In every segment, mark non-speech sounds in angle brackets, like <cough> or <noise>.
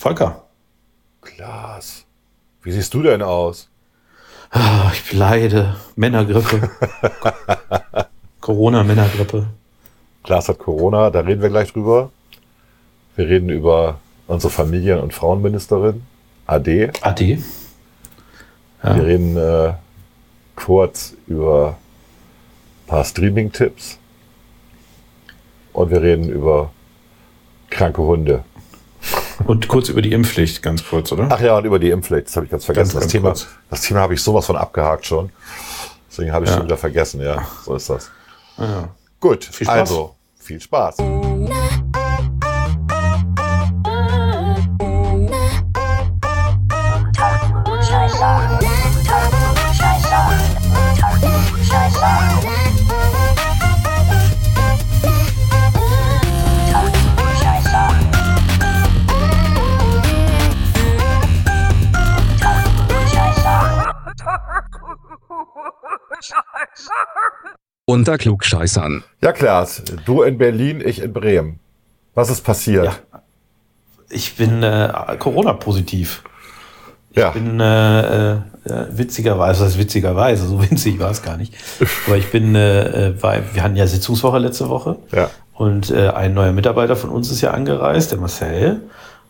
Volker. Klaas. Wie siehst du denn aus? Ah, ich leide. Männergrippe. <laughs> Corona-Männergrippe. Klaas hat Corona, da reden wir gleich drüber. Wir reden über unsere Familien- und Frauenministerin, AD. AD. Ja. Wir reden äh, kurz über ein paar Streaming-Tipps. Und wir reden über kranke Hunde. Und kurz über die Impfpflicht, ganz kurz, oder? Ach ja, und über die Impfpflicht, das habe ich ganz vergessen. Ganz, das, Thema, das Thema habe ich sowas von abgehakt schon. Deswegen habe ich ja. schon wieder vergessen, ja. So ist das. Ja. Gut, viel also viel Spaß. Unter Klugscheißern. Ja, Klaas, du in Berlin, ich in Bremen. Was ist passiert? Ja. Ich bin äh, Corona-positiv. Ich ja. bin äh, äh, witzigerweise, das ist witzigerweise, so <laughs> winzig war es gar nicht. Aber ich bin, äh, äh, war, wir hatten ja Sitzungswoche letzte Woche. Ja. Und äh, ein neuer Mitarbeiter von uns ist ja angereist, der Marcel.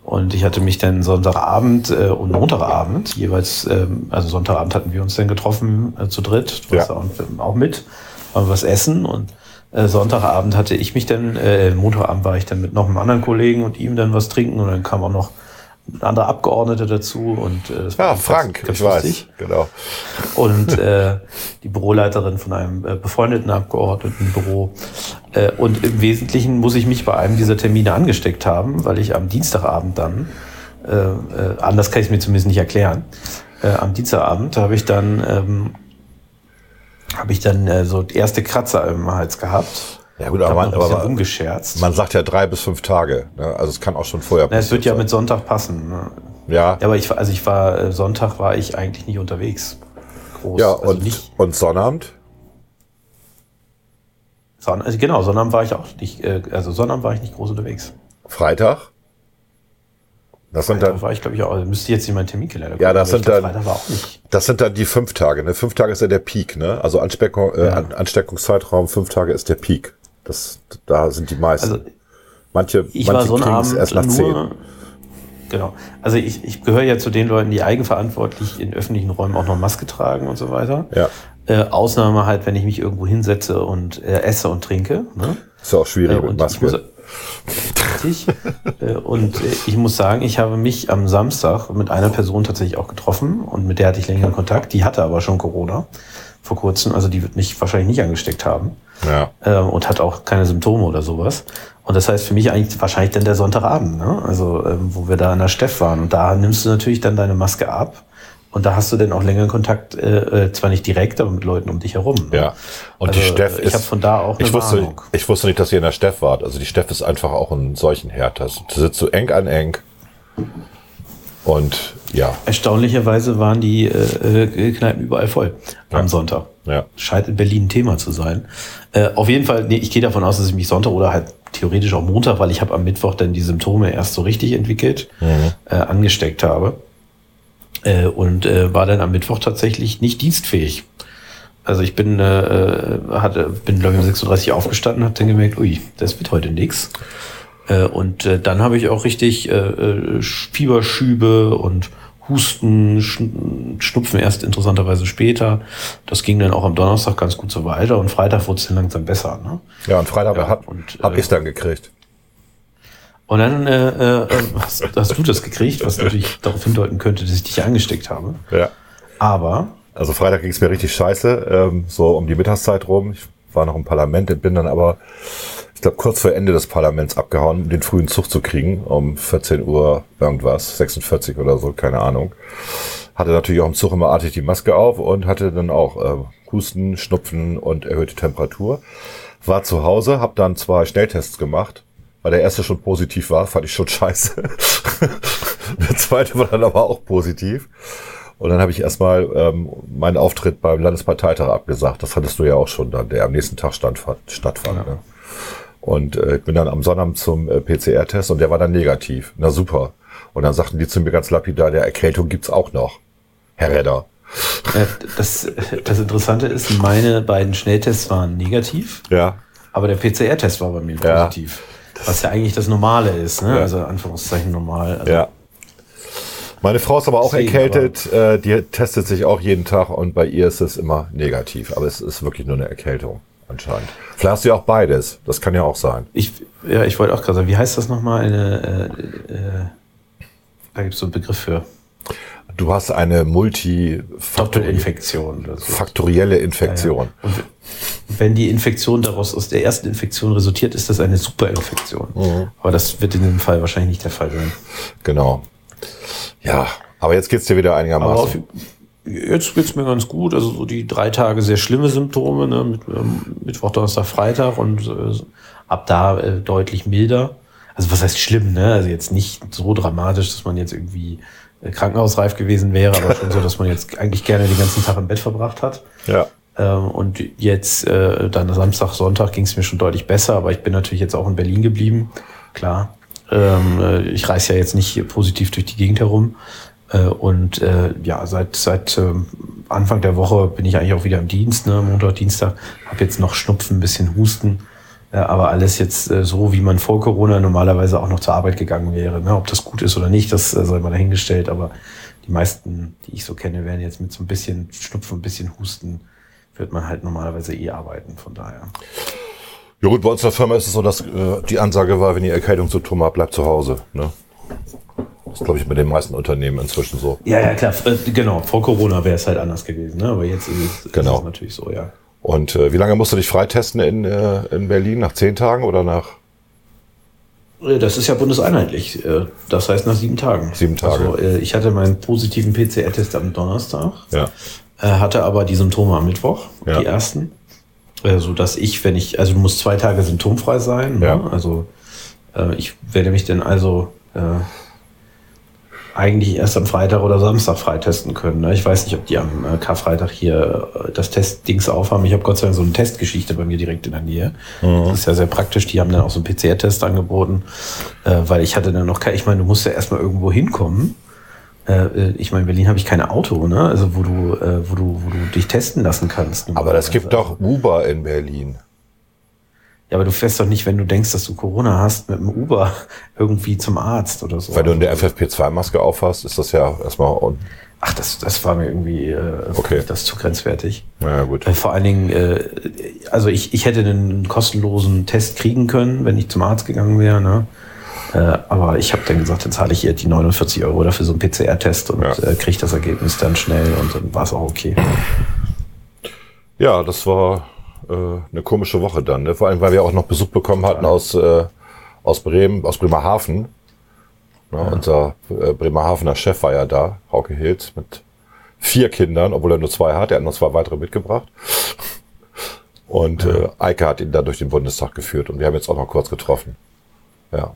Und ich hatte mich dann Sonntagabend äh, und Montagabend jeweils, ähm, also Sonntagabend hatten wir uns dann getroffen äh, zu dritt, ja. auch mit was essen und äh, Sonntagabend hatte ich mich dann, äh, Montagabend war ich dann mit noch einem anderen Kollegen und ihm dann was trinken und dann kam auch noch ein anderer Abgeordneter dazu und äh, das war ja, Frank, ganz, ganz ich weiß, genau. Und äh, die Büroleiterin von einem äh, befreundeten Abgeordnetenbüro. Äh, und im Wesentlichen muss ich mich bei einem dieser Termine angesteckt haben, weil ich am Dienstagabend dann, äh, äh, anders kann ich es mir zumindest nicht erklären, äh, am Dienstagabend habe ich dann ähm, habe ich dann äh, so erste Kratzer im Hals gehabt. Ja gut, aber man, aber umgescherzt. man sagt ja drei bis fünf Tage. Ne? Also es kann auch schon vorher passieren. Es wird ja mit Sonntag passen. Ne? Ja. ja. Aber ich, also ich war, äh, Sonntag war ich eigentlich nicht unterwegs. Groß. Ja, also und, nicht, und Sonnabend? Son also genau, Sonnabend war ich auch nicht, äh, also Sonnabend war ich nicht groß unterwegs. Freitag? Das sind dann, war ich, glaube ich, auch. Müsste jetzt in meinen Terminkalender Ja, das sind dann, das sind dann die fünf Tage. Ne? Fünf Tage ist ja der Peak, ne? Also Ansteckung, äh, ja. Ansteckungszeitraum, fünf Tage ist der Peak. Das, da sind die meisten. Also, manche, ich manche so kriegen es erst nach zehn. Genau. Also ich, ich gehöre ja zu den Leuten, die eigenverantwortlich in öffentlichen Räumen auch noch Maske tragen und so weiter. Ja. Äh, Ausnahme halt, wenn ich mich irgendwo hinsetze und äh, esse und trinke. Ne? Ist ja auch schwierig äh, mit Maske. Richtig. Äh, und äh, ich muss sagen, ich habe mich am Samstag mit einer Person tatsächlich auch getroffen und mit der hatte ich längeren Kontakt. Die hatte aber schon Corona vor kurzem, also die wird mich wahrscheinlich nicht angesteckt haben. Ja. Ähm, und hat auch keine Symptome oder sowas. Und das heißt für mich eigentlich wahrscheinlich dann der Sonntagabend, ne? Also ähm, wo wir da in der Steff waren. Und da nimmst du natürlich dann deine Maske ab und da hast du denn auch längeren Kontakt, äh, äh, zwar nicht direkt, aber mit Leuten um dich herum. Ne? Ja. Und also, die Steff ich ist. Ich habe von da auch eine ich wusste, Warnung. ich wusste nicht, dass ihr in der Steff wart. Also die Steff ist einfach auch ein solchen Herd. Da sitzt so eng an eng. Und ja. Erstaunlicherweise waren die äh, äh, Kneipen überall voll ja. am Sonntag. Ja. Scheint in Berlin ein Thema zu sein. Äh, auf jeden Fall, nee, ich gehe davon aus, dass ich mich Sonntag oder halt theoretisch auch Montag, weil ich habe am Mittwoch dann die Symptome erst so richtig entwickelt, mhm. äh, angesteckt habe. Äh, und äh, war dann am Mittwoch tatsächlich nicht dienstfähig. Also ich bin, äh, äh hatte, bin glaube ich um 36 aufgestanden, habe dann gemerkt, ui, das wird heute nix. Äh, und äh, dann habe ich auch richtig äh, Fieberschübe und Husten, Schnupfen erst interessanterweise später. Das ging dann auch am Donnerstag ganz gut so weiter und Freitag wurde es dann langsam besser. Ne? Ja, und Freitag ja, habe hab ich es dann gekriegt. Und dann äh, äh, hast, hast, du das gekriegt, was natürlich darauf hindeuten könnte, dass ich dich angesteckt habe. Ja. Aber. Also Freitag ging es mir richtig scheiße, ähm, so um die Mittagszeit rum. Ich war noch im Parlament, bin dann aber, ich glaube, kurz vor Ende des Parlaments abgehauen, um den frühen Zug zu kriegen, um 14 Uhr irgendwas, 46 oder so, keine Ahnung. Hatte natürlich auch im Zug immer artig die Maske auf und hatte dann auch äh, Husten, Schnupfen und erhöhte Temperatur. War zu Hause, habe dann zwei Schnelltests gemacht weil der erste schon positiv war, fand ich schon <laughs> scheiße. der zweite war dann aber auch positiv. Und dann habe ich erstmal ähm, meinen Auftritt beim Landesparteitag abgesagt. Das hattest du ja auch schon dann, der am nächsten Tag stattfand. stattfand ja. ne? Und äh, ich bin dann am Sonnabend zum äh, PCR-Test und der war dann negativ. Na super. Und dann sagten die zu mir ganz lapidar, der Erkältung gibt's auch noch. Herr Redder. Äh, Das, das Interessante ist, meine beiden Schnelltests waren negativ, Ja. aber der PCR-Test war bei mir Ja. positiv. Was ja eigentlich das Normale ist, ne? Ja. Also Anführungszeichen normal. Also Ja. Meine Frau ist aber auch Deswegen, erkältet, äh, die testet sich auch jeden Tag und bei ihr ist es immer negativ. Aber es ist wirklich nur eine Erkältung anscheinend. Vielleicht hast du ja auch beides. Das kann ja auch sein. Ich, ja, ich wollte auch gerade sagen, wie heißt das nochmal? Eine, äh, äh, da gibt es so einen Begriff für Du hast eine oder so. Infektion. Und wenn die Infektion daraus aus der ersten Infektion resultiert, ist das eine Superinfektion. Mhm. Aber das wird in dem Fall wahrscheinlich nicht der Fall sein. Genau. Ja, aber jetzt geht's dir wieder einigermaßen. Jetzt geht's mir ganz gut. Also so die drei Tage sehr schlimme Symptome, ne? mit, ähm, Mittwoch, Donnerstag, Freitag und äh, ab da äh, deutlich milder. Also was heißt schlimm, ne? Also jetzt nicht so dramatisch, dass man jetzt irgendwie äh, krankenhausreif gewesen wäre, aber schon so, dass man jetzt eigentlich gerne den ganzen Tag im Bett verbracht hat. Ja. Ähm, und jetzt äh, dann Samstag, Sonntag ging es mir schon deutlich besser, aber ich bin natürlich jetzt auch in Berlin geblieben. Klar. Ähm, äh, ich reise ja jetzt nicht positiv durch die Gegend herum. Äh, und äh, ja, seit, seit ähm, Anfang der Woche bin ich eigentlich auch wieder im Dienst, ne? Montag, Dienstag. Habe jetzt noch Schnupfen, ein bisschen Husten. Äh, aber alles jetzt äh, so, wie man vor Corona normalerweise auch noch zur Arbeit gegangen wäre. Ne? Ob das gut ist oder nicht, das sei mal dahingestellt. Aber die meisten, die ich so kenne, werden jetzt mit so ein bisschen Schnupfen, ein bisschen Husten, wird man halt normalerweise eh arbeiten. Von daher. Ja gut, bei uns in der Firma ist es so, dass äh, die Ansage war, wenn ihr Erkältungssymptome habt, bleibt zu Hause. Ne? Das ist, glaube ich, mit den meisten Unternehmen inzwischen so. Ja, ja, klar. Äh, genau, vor Corona wäre es halt anders gewesen. Ne? Aber jetzt ist es, Genau. ist es natürlich so, ja. Und äh, wie lange musst du dich freitesten in, äh, in Berlin? Nach zehn Tagen oder nach? Äh, Das ist ja bundeseinheitlich. Äh, Das heißt nach sieben Tagen. Sieben Tage. Also, ich hatte meinen positiven PCR-Test am Donnerstag, Ja. hatte aber die Symptome am Mittwoch, Ja. die ersten. So dass ich, wenn ich, also du musst zwei Tage symptomfrei sein. Ne? Ja. Also äh, ich werde mich dann also eigentlich erst am Freitag oder Samstag freitesten können. Ne? Ich weiß nicht, ob die am äh, Karfreitag hier äh, das Testdings aufhaben. Ich habe Gott sei Dank so eine Testgeschichte bei mir direkt in der Nähe. Das ist ja sehr praktisch. Die haben dann auch so einen PCR-Test angeboten, äh, weil ich hatte dann noch kein, ich meine, du musst ja erstmal irgendwo hinkommen. Ich meine, in Berlin habe ich kein Auto, ne? Also wo du, wo du, wo du dich testen lassen kannst. Aber es gibt doch Uber in Berlin. Ja, aber du fährst doch nicht, wenn du denkst, dass du Corona hast, mit dem Uber <laughs> irgendwie zum Arzt oder so. Wenn du eine FFP2-Maske aufhast, ist das ja erstmal. Ach, das, das war mir irgendwie äh, Okay. das zu grenzwertig. naja, gut. Äh, Vor allen Dingen, äh, also ich, ich hätte einen kostenlosen Test kriegen können, wenn ich zum Arzt gegangen wäre. Ne? Äh, aber ich habe dann gesagt, dann zahle ich ihr die 49 Euro dafür so einen PCR-Test und Ja. äh, kriege das Ergebnis dann schnell und dann war es auch okay. Ja, das war äh, eine komische Woche dann. Ne? Vor allem, weil wir auch noch Besuch bekommen hatten aus, äh, aus Bremen, aus Bremerhaven. Ne? Unser äh, Bremerhavener Chef war ja da, Hauke Hilz, mit vier Kindern, obwohl er nur zwei hat. Er hat noch zwei weitere mitgebracht. Und äh, Eike hat ihn da durch den Bundestag geführt und wir haben jetzt auch noch kurz getroffen. Ja.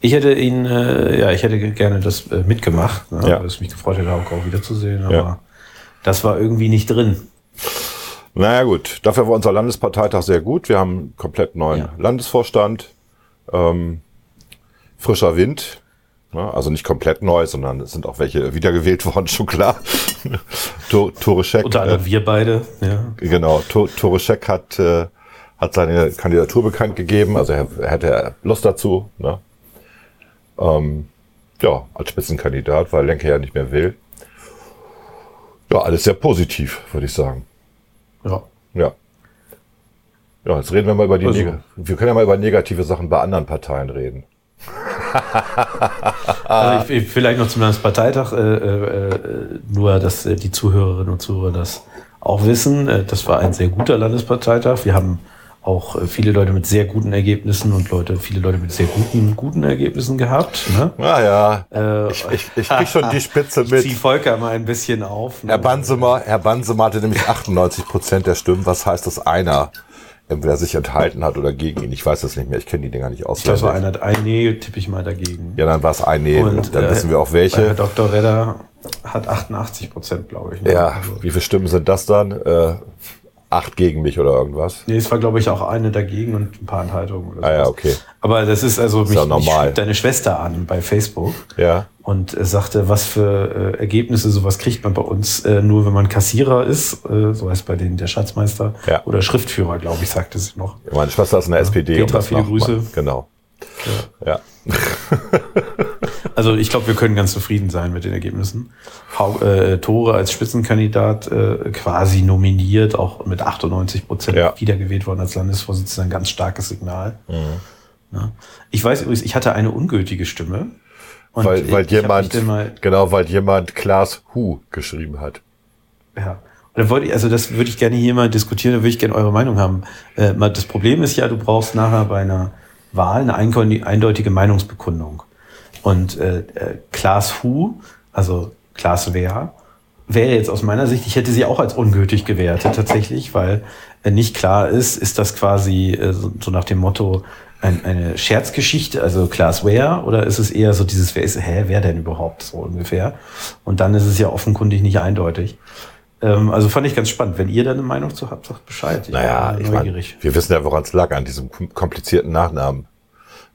Ich hätte ihn, äh, ja, ich hätte gerne das äh, mitgemacht, ne? Ja. weil es mich gefreut hätte, Hauke auch wiederzusehen, aber Ja. das war irgendwie nicht drin. Naja gut, dafür war unser Landesparteitag sehr gut. Wir haben einen komplett neuen Ja. Landesvorstand, ähm, frischer Wind, ne? also nicht komplett neu, sondern es sind auch welche wiedergewählt worden, <laughs> schon klar. Tor- Tore Scheck, Unter anderem äh, wir beide, ja. genau, Tor- Tore Scheck hat, äh, hat seine Kandidatur bekannt gegeben, also er, er hätte Lust dazu. Ne? Ähm, ja, als Spitzenkandidat, weil Lenke ja nicht mehr will. Ja, alles sehr positiv, würde ich sagen. Ja. Ja. Ja, jetzt reden wir mal über die, Also- wir können ja mal über negative Sachen bei anderen Parteien reden. <laughs> Also ich, ich, vielleicht noch zum Landesparteitag, äh, äh, äh, nur, dass äh, die Zuhörerinnen und Zuhörer das auch wissen. Äh, das war ein sehr guter Landesparteitag. Wir haben auch äh, viele Leute mit sehr guten Ergebnissen und Leute, viele Leute mit sehr guten, guten Ergebnissen gehabt. Ne? Naja, Äh, ich, ich, ich krieg schon die Spitze <laughs> ich zieh mit. Volker mal ein bisschen auf. Ne? Herr Bansemer, Herr Bansemer hatte nämlich 98 Prozent der Stimmen. Was heißt, dass einer entweder sich enthalten hat oder gegen ihn? Ich weiß das nicht mehr. Ich kenne die Dinger nicht Ich glaube, war einer, ein Nee, tippe ich mal dagegen. Ja, dann war es ein Nee. Und, dann äh, wissen wir auch Bei Herr welche. Dr. Redder hat 88 Prozent, glaube ich. ne? Ja, Also, wie viele Stimmen sind das dann? Äh, acht gegen mich oder irgendwas. Nee, es war, glaube ich, auch eine dagegen und ein paar Enthaltungen. Oder Ah ja, okay. Aber das ist also, mich, ja mich deine Schwester an bei Facebook Ja. und äh, sagte, was für äh, Ergebnisse, sowas kriegt man bei uns äh, nur, wenn man Kassierer ist, äh, so heißt bei denen der Schatzmeister Ja. oder Schriftführer, glaube ich, sagte sie noch. Meine Schwester ist in der SPD. Petra, viele man. Grüße. Genau. Ja. <laughs> Also ich glaube, wir können ganz zufrieden sein mit den Ergebnissen. Hau, äh, Tore als Spitzenkandidat äh, quasi nominiert, auch mit 98 Prozent Ja. wiedergewählt worden als Landesvorsitzender, ein ganz starkes Signal. Mhm. Ja. Ich weiß übrigens, ich hatte eine ungültige Stimme. Und weil, weil jemand, genau, weil jemand Klaas Hu geschrieben hat. ja. Und dann wollte ich, also das würde ich gerne hier mal diskutieren, da würde ich gerne eure Meinung haben. Äh, das Problem ist ja, du brauchst nachher bei einer Wahl eine eindeutige Meinungsbekundung. Und äh, äh, Klaas Hu, also Klaas Wehr, wäre jetzt aus meiner Sicht, ich hätte sie auch als ungültig gewertet tatsächlich, weil äh, nicht klar ist, ist das quasi äh, so, so nach dem Motto ein, eine Scherzgeschichte, also Klaas Wehr, oder ist es eher so dieses, wer ist, hä, wer denn überhaupt so ungefähr? Und dann ist es ja offenkundig nicht eindeutig. Ähm, also fand ich ganz spannend. Wenn ihr da eine Meinung zu habt, sagt Bescheid. Ich Naja, ich mein, neugierig. wir wissen ja, woran es lag, an diesem kom- komplizierten Nachnamen.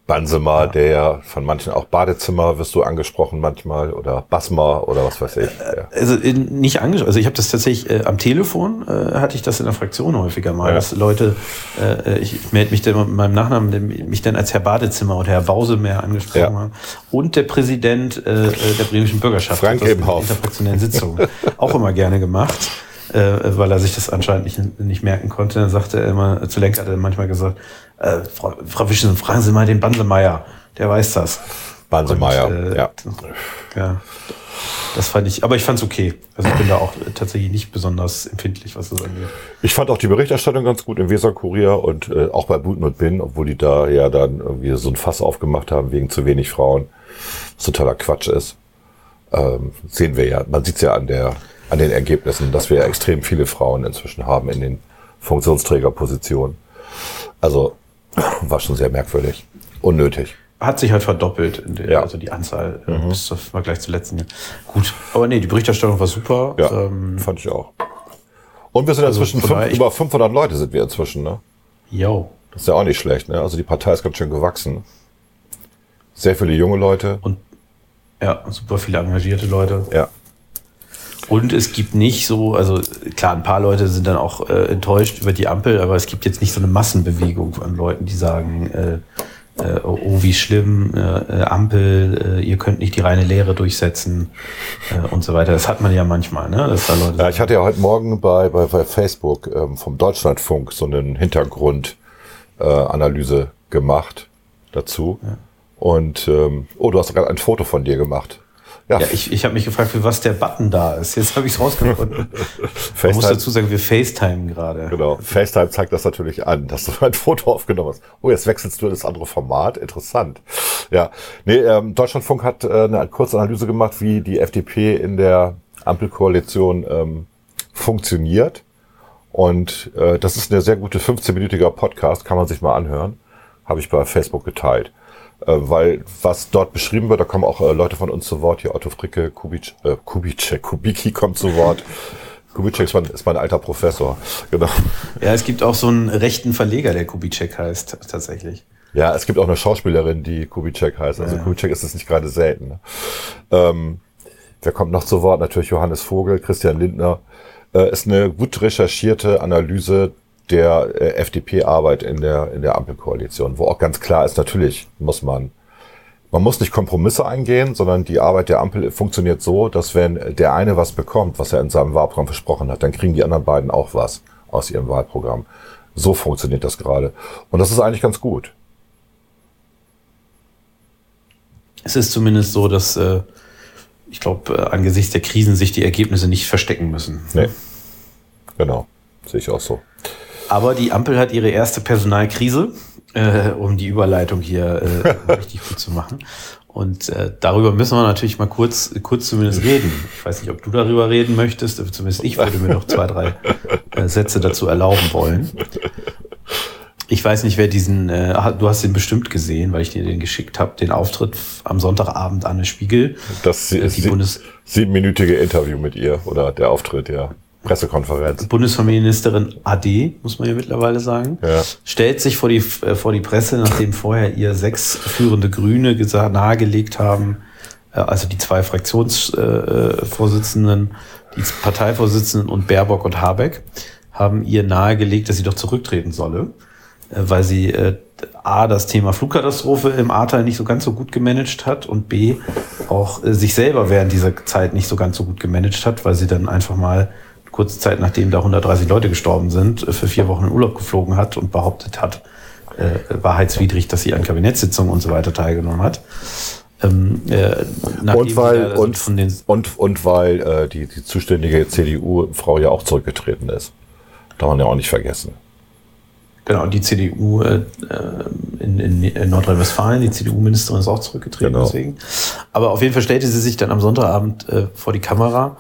Bansemer, der ja von manchen auch Badezimmer wirst du angesprochen manchmal oder Basmer oder was weiß ich. Ja. Also in, nicht angeschaut. Also ich habe das tatsächlich äh, am Telefon äh, hatte ich das in der Fraktion häufiger mal, Ja. dass Leute, äh, ich melde mich dann mit meinem Nachnamen, mich dann als Herr Badezimmer oder Herr Bausemeer angesprochen Ja. haben. Und der Präsident äh, äh, der bremischen Bürgerschaft Frank Ebenhoff. interfraktionellen Sitzungen <laughs> auch immer gerne gemacht. Äh, weil er sich das anscheinend nicht, nicht merken konnte. Dann sagte er immer, zu Lenk hat er manchmal gesagt, äh, Frau, Frau Wischen, fragen Sie mal den Bansemeier, der weiß das. Bansemeyer, Und, äh, ja. Ja, das fand ich, aber ich fand es okay. Also ich bin da auch tatsächlich nicht besonders empfindlich, was das angeht. Ich fand auch die Berichterstattung ganz gut im Weser-Kurier und äh, auch bei Buten und Bin, obwohl die da ja dann irgendwie so ein Fass aufgemacht haben wegen zu wenig Frauen, was totaler Quatsch ist. Ähm, sehen wir ja, man sieht es ja an der an den Ergebnissen, dass wir extrem viele Frauen inzwischen haben in den Funktionsträgerpositionen. Also war schon sehr merkwürdig, unnötig. Hat sich halt verdoppelt, in der, Ja. Mhm. also die Anzahl äh, bis zum Vergleich zu letzten Jahr. Gut, aber nee, die Berichterstattung war super. Ja, Ähm, fand ich auch. Und wir sind inzwischen von fünf, über 500 Leute sind wir inzwischen, ne? yo. Das ist ja auch nicht schlecht, ne? Also die Partei ist ganz schön gewachsen. Sehr viele junge Leute. Und ja, super viele engagierte Leute. Ja. Und es gibt nicht so, also klar, ein paar Leute sind dann auch äh, enttäuscht über die Ampel, aber es gibt jetzt nicht so eine Massenbewegung an Leuten, die sagen, äh, äh, oh, oh, wie schlimm, äh, äh, Ampel, äh, ihr könnt nicht die reine Lehre durchsetzen äh, und so weiter. Das hat man ja manchmal, ne? Dass da Leute Ja, ich hatte ja heute Morgen bei, bei, bei Facebook ähm, vom Deutschlandfunk so einen Hintergrundanalyse äh, gemacht dazu. Und ähm, oh, du hast gerade ein Foto von dir gemacht. Ja, Ja, ich, ich habe mich gefragt, für was der Button da ist. Jetzt habe ich es rausgefunden. <laughs> Man muss dazu sagen, wir FaceTime gerade. genau, FaceTime zeigt das natürlich an, dass du ein <laughs> Foto aufgenommen hast. Oh, jetzt wechselst du in das andere Format. Interessant. Ja, nee, ähm, Deutschlandfunk hat äh, eine kurze Analyse gemacht, wie die FDP in der Ampelkoalition ähm, funktioniert. Und äh, das ist eine sehr gute 15-minütiger Podcast, kann man sich mal anhören. Habe ich bei Facebook geteilt. Äh, weil was dort beschrieben wird, da kommen auch äh, Leute von uns zu Wort. Hier Otto Fricke, Kubic, äh, Kubicek, <laughs> Kubicki kommt zu Wort. Kubicek ist mein, ist mein alter Professor. Genau. Ja, es gibt auch so einen rechten Verleger, der Kubicek heißt, tatsächlich. Ja, es gibt auch eine Schauspielerin, die Kubicek heißt. Also Ja. Kubicek ist es nicht gerade selten. Ne? Ähm, wer kommt noch zu Wort? Natürlich Johannes Vogel, Christian Lindner. Äh, ist eine gut recherchierte Analyse der äh, FDP-Arbeit in der, in der Ampelkoalition, wo auch ganz klar ist, natürlich muss man, man muss nicht Kompromisse eingehen, sondern die Arbeit der Ampel funktioniert so, dass wenn der eine was bekommt, was er in seinem Wahlprogramm versprochen hat, dann kriegen die anderen beiden auch was aus ihrem Wahlprogramm. So funktioniert das gerade. Und das ist eigentlich ganz gut. Es ist zumindest so, dass äh, ich glaube, äh, angesichts der Krisen sich die Ergebnisse nicht verstecken müssen. Nee. Genau. Sehe ich auch so. Aber die Ampel hat ihre erste Personalkrise, äh, um die Überleitung hier äh, <laughs> richtig gut zu machen. Und äh, darüber müssen wir natürlich mal kurz, kurz zumindest reden. Ich weiß nicht, ob du darüber reden möchtest, zumindest ich würde mir noch zwei, drei äh, Sätze dazu erlauben wollen. Ich weiß nicht, wer diesen, äh, du hast den bestimmt gesehen, weil ich dir den geschickt habe, den Auftritt am Sonntagabend Anne Spiegel. Das Äh, die sie, Bundes siebenminütige Interview mit ihr oder der Auftritt, ja. Pressekonferenz. Bundesfamilienministerin AD, muss man ja mittlerweile sagen, Ja. stellt sich vor die, äh, vor die Presse, nachdem vorher ihr sechs führende Grüne gesagt, nahegelegt haben, äh, also die zwei Fraktionsvorsitzenden, die Parteivorsitzenden und Baerbock und Habeck, haben ihr nahegelegt, dass sie doch zurücktreten solle, äh, weil sie äh, A, das Thema Flugkatastrophe im Ahrtal nicht so ganz so gut gemanagt hat und B, auch äh, sich selber während dieser Zeit nicht so ganz so gut gemanagt hat, weil sie dann einfach mal kurze Zeit nachdem da 130 Leute gestorben sind, äh, für vier Wochen in Urlaub geflogen hat und behauptet hat, äh, wahrheitswidrig, dass sie an Kabinettssitzungen und so weiter teilgenommen hat. Ähm, äh, Und weil, und, und, und weil äh, die, die zuständige CDU-Frau ja auch zurückgetreten ist. Darf man ja auch nicht vergessen. Genau, die CDU äh, in, in, in Nordrhein-Westfalen, die CDU-Ministerin ist auch zurückgetreten Genau. deswegen. Aber auf jeden Fall stellte sie sich dann am Sonntagabend äh, vor die Kamera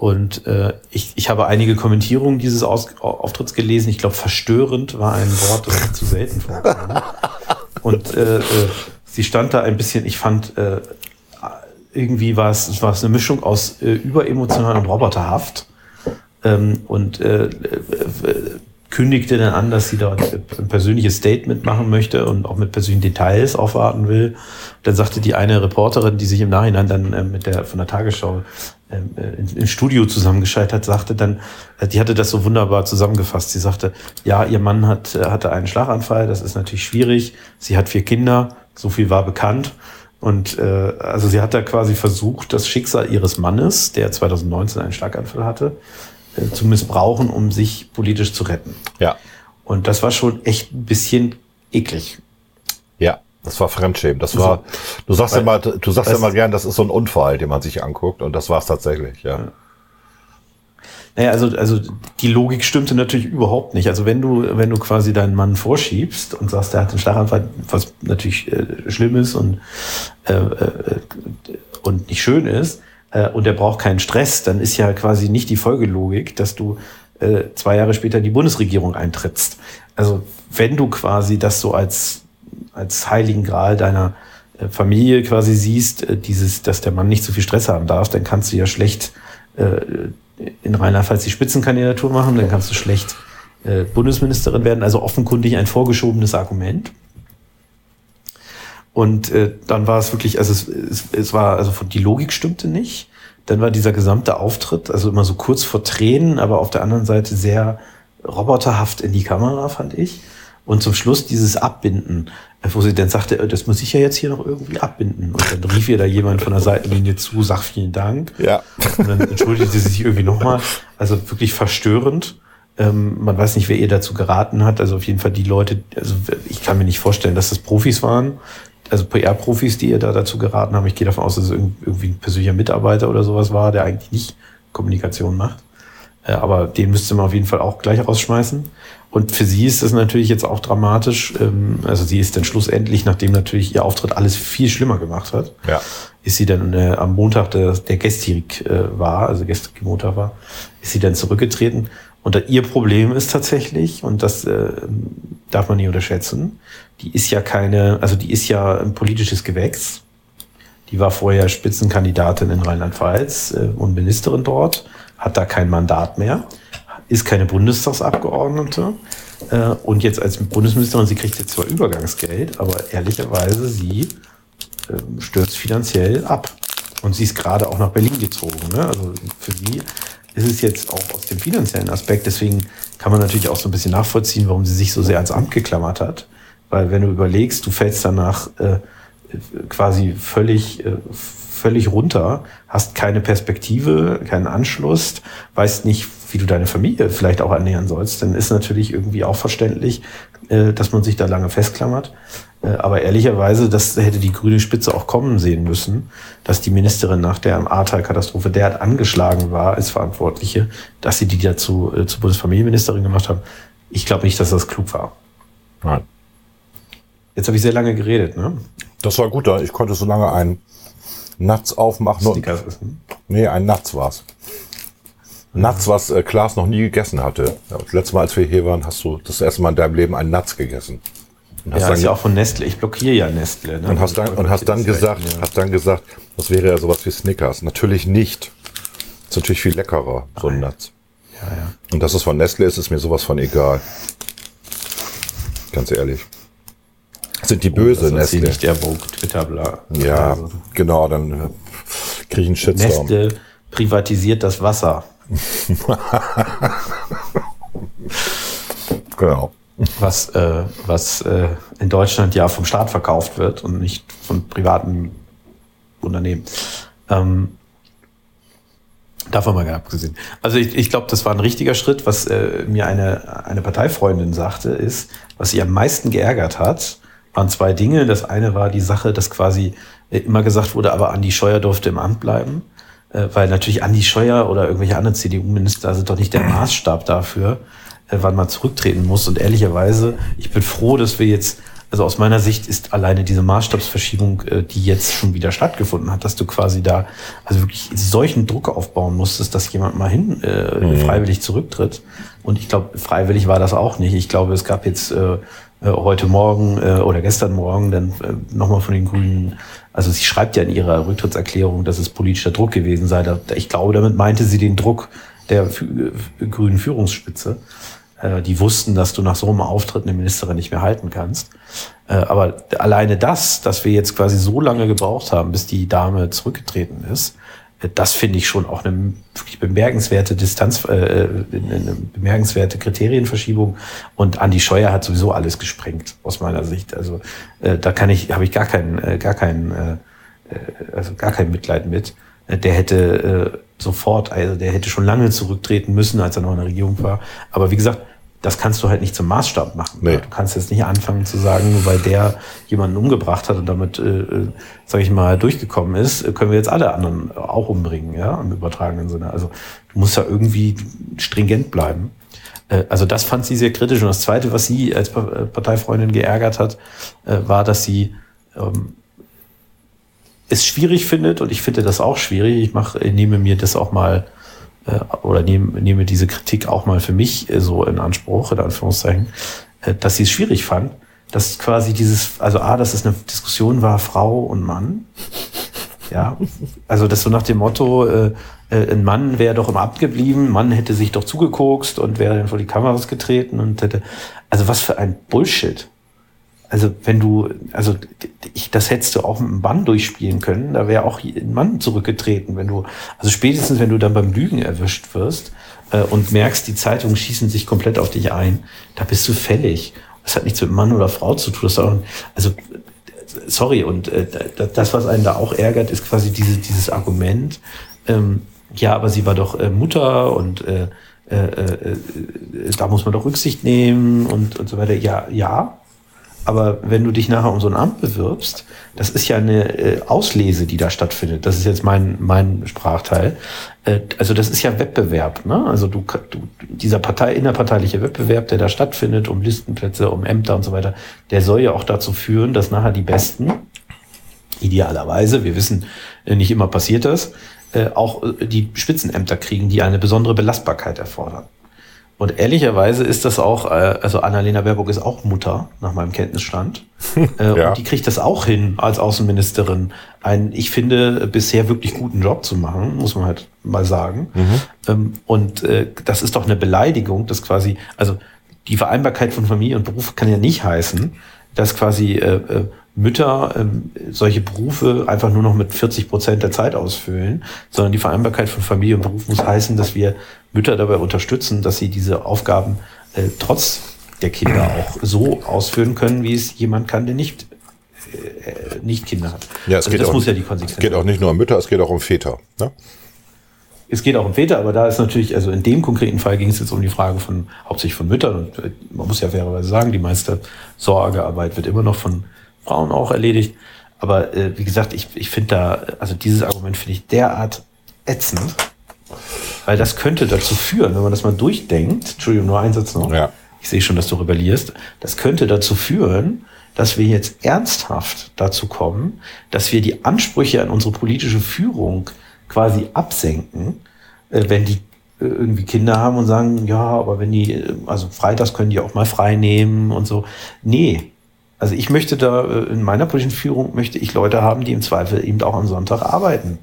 und äh, ich, ich habe einige Kommentierungen dieses Aus Auftritts gelesen. Ich glaube, verstörend war ein Wort, das zu selten vorkam. Und äh, äh, sie stand da ein bisschen, ich fand, äh, irgendwie war es, war es eine Mischung aus äh, überemotional und roboterhaft ähm, und äh, äh, kündigte dann an, dass sie dort ein persönliches Statement machen möchte und auch mit persönlichen Details aufwarten will. Dann sagte die eine Reporterin, die sich im Nachhinein dann äh, mit der von der Tagesschau ähm, äh, im Studio zusammengeschaltet hat, sagte dann, äh, die hatte das so wunderbar zusammengefasst. Sie sagte, ja, ihr Mann hat, äh, hatte einen Schlaganfall, das ist natürlich schwierig. Sie hat vier Kinder, so viel war bekannt. Und äh, also sie hat da quasi versucht, das Schicksal ihres Mannes, der 2019 einen Schlaganfall hatte, zu missbrauchen, um sich politisch zu retten. Ja. Und das war schon echt ein bisschen eklig. Ja. Das war Fremdschämen. Das war, du sagst ja Weil- immer, du sagst ja immer gern, das ist so ein Unfall, den man sich anguckt. Und das war es tatsächlich, ja. Naja, also, also die Logik stimmte natürlich überhaupt nicht. Also wenn du, wenn du quasi deinen Mann vorschiebst und sagst, der hat einen Schlaganfall, was natürlich äh, schlimm ist und, äh, äh, und nicht schön ist, äh, und der braucht keinen Stress, dann ist ja quasi nicht die Folgelogik, dass du äh, zwei Jahre später in die Bundesregierung eintrittst. Also wenn du quasi das so als, als heiligen Gral deiner äh, Familie quasi siehst, äh, dieses, dass der Mann nicht so viel Stress haben darf, dann kannst du ja schlecht äh, in Rheinland-Pfalz die Spitzenkandidatur machen, dann kannst du schlecht äh, Bundesministerin werden. Also offenkundig ein vorgeschobenes Argument. Und äh, dann war es wirklich, also es, es, es war, also die Logik stimmte nicht. Dann war dieser gesamte Auftritt, also immer so kurz vor Tränen, aber auf der anderen Seite sehr roboterhaft in die Kamera, fand ich. Und zum Schluss dieses Abbinden, äh, wo sie dann sagte, äh, das muss ich ja jetzt hier noch irgendwie abbinden. Und dann rief ihr da jemand von der Seitenlinie zu, sag vielen Dank. Ja. Und dann entschuldigte sie sich irgendwie nochmal. Also wirklich verstörend. Ähm, man weiß nicht, wer ihr dazu geraten hat. Also auf jeden Fall die Leute, also ich kann mir nicht vorstellen, dass das Profis waren. Also PR-Profis, die ihr da dazu geraten haben. Ich gehe davon aus, dass es irg- irgendwie ein persönlicher Mitarbeiter oder sowas war, der eigentlich nicht Kommunikation macht. Äh, aber den müsste man auf jeden Fall auch gleich rausschmeißen. Und für sie ist das natürlich jetzt auch dramatisch. Ähm, also sie ist dann schlussendlich, nachdem natürlich ihr Auftritt alles viel schlimmer gemacht hat, Ja. ist sie dann äh, am Montag, der, der gestrig äh, war, also gestrige Montag war, ist sie dann zurückgetreten. Und ihr Problem ist tatsächlich, und das äh, darf man nicht unterschätzen, die ist ja keine, also die ist ja ein politisches Gewächs. Die war vorher Spitzenkandidatin in Rheinland-Pfalz äh, und Ministerin dort, hat da kein Mandat mehr, ist keine Bundestagsabgeordnete äh, und jetzt als Bundesministerin, sie kriegt jetzt zwar Übergangsgeld, aber ehrlicherweise sie ähm, stürzt finanziell ab. Und sie ist gerade auch nach Berlin gezogen. Ne? Also für sie ist es jetzt auch aus dem finanziellen Aspekt, deswegen kann man natürlich auch so ein bisschen nachvollziehen, warum sie sich so sehr ans Amt geklammert hat. Weil wenn du überlegst, du fällst danach äh, quasi völlig, äh, völlig runter, hast keine Perspektive, keinen Anschluss, weißt nicht, wie du deine Familie vielleicht auch ernähren sollst, dann ist natürlich irgendwie auch verständlich, äh, dass man sich da lange festklammert. Äh, aber ehrlicherweise, das hätte die grüne Spitze auch kommen sehen müssen, dass die Ministerin nach der Ahrtal-Katastrophe derart angeschlagen war als Verantwortliche, dass sie die dazu äh, zur Bundesfamilienministerin gemacht haben. Ich glaube nicht, dass das klug war. Nein. Jetzt habe ich sehr lange geredet, ne? Das war gut, da ich konnte so lange einen Nuts aufmachen. Snickers essen. nee, ein Nuts war's. Nuts, was äh, Klaas noch nie gegessen hatte. Ja, das letzte Mal, als wir hier waren, hast du das erste Mal in deinem Leben einen Nuts gegessen. Ja, dann, ist ja auch von Nestle. Ich blockiere ja Nestle. Ne? und hast dann, und hast dann gesagt, hast dann gesagt, das wäre ja sowas wie Snickers. Natürlich nicht. ist natürlich viel leckerer, so ein Nuts. Ja, ja. Und dass es von Nestle ist, ist mir sowas von egal. Ganz ehrlich. Sind die böse, Oh, Das erzähl Nestle? nicht der Vogue Twitter bla. Ja, Also, genau, dann äh, kriege ich einen Shitstorm. Nestle privatisiert das Wasser. <laughs> Genau. Was, äh, was äh, in Deutschland ja vom Staat verkauft wird und nicht von privaten Unternehmen. Ähm, davon mal abgesehen. Also ich, ich glaube, das war ein richtiger Schritt. Was äh, mir eine, eine Parteifreundin sagte, ist, was sie am meisten geärgert hat, waren zwei Dinge. Das eine war die Sache, dass quasi äh, immer gesagt wurde, aber Andi Scheuer durfte im Amt bleiben. Äh, weil natürlich Andi Scheuer oder irgendwelche anderen CDU-Minister sind doch nicht der <clears throat> Maßstab dafür, wann man zurücktreten muss. Und ehrlicherweise, ich bin froh, dass wir jetzt, also aus meiner Sicht ist alleine diese Maßstabsverschiebung, äh, die jetzt schon wieder stattgefunden hat, dass du quasi da also wirklich solchen Druck aufbauen musstest, dass jemand mal hin äh, freiwillig zurücktritt. Und ich glaube, freiwillig war das auch nicht. Ich glaube, es gab jetzt äh, äh, heute Morgen äh, oder gestern Morgen dann äh, nochmal von den Grünen, also sie schreibt ja in ihrer Rücktrittserklärung, dass es politischer Druck gewesen sei. Da, ich glaube, damit meinte sie den Druck der äh, grünen Führungsspitze. Äh, die wussten, dass du nach so einem Auftritt eine Ministerin nicht mehr halten kannst. Äh, aber alleine das, dass wir jetzt quasi so lange gebraucht haben, bis die Dame zurückgetreten ist, äh, das finde ich schon auch eine wirklich bemerkenswerte Distanz, äh, eine bemerkenswerte Kriterienverschiebung. Und Andi Scheuer hat sowieso alles gesprengt aus meiner Sicht. Also äh, da kann ich, habe ich gar keinen, äh, gar keinen, äh, äh, also gar kein Mitleid mit. Äh, Der hätte äh, sofort, also der hätte schon lange zurücktreten müssen, als er noch in der Regierung war. Aber wie gesagt, das kannst du halt nicht zum Maßstab machen. Nee. Du kannst jetzt nicht anfangen zu sagen, nur weil der jemanden umgebracht hat und damit, äh, sage ich mal, durchgekommen ist, äh, können wir jetzt alle anderen auch umbringen, ja, im übertragenen Sinne. Also du musst ja irgendwie stringent bleiben. Äh, Also das fand sie sehr kritisch. Und das Zweite, was sie als äh, Parteifreundin geärgert hat, äh, war, dass sie ähm, es schwierig findet und ich finde das auch schwierig. Ich mache, ich nehme mir das auch mal äh, oder nehme, nehme diese Kritik auch mal für mich äh, so in Anspruch, in Anführungszeichen, äh, dass sie es schwierig fand, dass quasi dieses, also A, dass es eine Diskussion war, Frau und Mann. Ja, also das so nach dem Motto, äh, äh, ein Mann wäre doch im Amt geblieben, Mann hätte sich doch zugekokst und wäre dann vor die Kameras getreten und hätte, also was für ein Bullshit. Also wenn du, also ich, das hättest du auch mit einem Bann durchspielen können, da wäre auch ein Mann zurückgetreten, wenn du, also spätestens wenn du dann beim Lügen erwischt wirst äh, und merkst, die Zeitungen schießen sich komplett auf dich ein, da bist du fällig. Das hat nichts mit Mann oder Frau zu tun. Das auch, also sorry, und äh, da- das, was einen da auch ärgert, ist quasi diese, dieses Argument, ähm, ja, aber sie war doch äh, Mutter und äh, äh, äh, äh, da muss man doch Rücksicht nehmen und, und so weiter. Ja, ja. Aber wenn du dich nachher um so ein Amt bewirbst, das ist ja eine äh, Auslese, die da stattfindet. Das ist jetzt mein, mein Sprachteil. Äh, also das ist ja Wettbewerb. Ne? Also du, du dieser Partei, innerparteiliche Wettbewerb, der da stattfindet, um Listenplätze, um Ämter und so weiter, der soll ja auch dazu führen, dass nachher die Besten, idealerweise, wir wissen, äh, nicht immer passiert das, äh, auch äh, die Spitzenämter kriegen, die eine besondere Belastbarkeit erfordern. Und ehrlicherweise ist das auch, äh, also Annalena Baerbock ist auch Mutter, nach meinem Kenntnisstand. <laughs> Äh, Ja. Und die kriegt das auch hin, als Außenministerin, einen, ich finde, bisher wirklich guten Job zu machen, muss man halt mal sagen. Ähm, Und äh, das ist doch eine Beleidigung, dass quasi, also die Vereinbarkeit von Familie und Beruf kann ja nicht heißen, dass quasi Mütter ähm, solche Berufe einfach nur noch mit 40 Prozent der Zeit ausfüllen, sondern die Vereinbarkeit von Familie und Beruf muss heißen, dass wir Mütter dabei unterstützen, dass sie diese Aufgaben äh, trotz der Kinder auch so ausführen können, wie es jemand kann, der nicht, äh, nicht Kinder hat. Ja, es also geht das auch, muss ja die Es Konsequenz geht auch nicht nur um Mütter, es geht auch um Väter. Ne? es geht auch um Väter, aber da ist natürlich, also in dem konkreten Fall ging es jetzt um die Frage von hauptsächlich von Müttern und äh, man muss ja fairerweise sagen, die meiste Sorgearbeit wird immer noch von Frauen auch erledigt. Aber äh, wie gesagt, ich, ich finde da, also dieses Argument finde ich derart ätzend, weil das könnte dazu führen, wenn man das mal durchdenkt, Entschuldigung, nur ein Satz noch, Ja. ich sehe schon, dass du rebellierst, das könnte dazu führen, dass wir jetzt ernsthaft dazu kommen, dass wir die Ansprüche an unsere politische Führung quasi absenken, äh, wenn die äh, irgendwie Kinder haben und sagen, ja, aber wenn die, äh, also freitags können die auch mal frei nehmen und so. Nee. Also ich möchte da, in meiner politischen Führung möchte ich Leute haben, die im Zweifel eben auch am Sonntag arbeiten.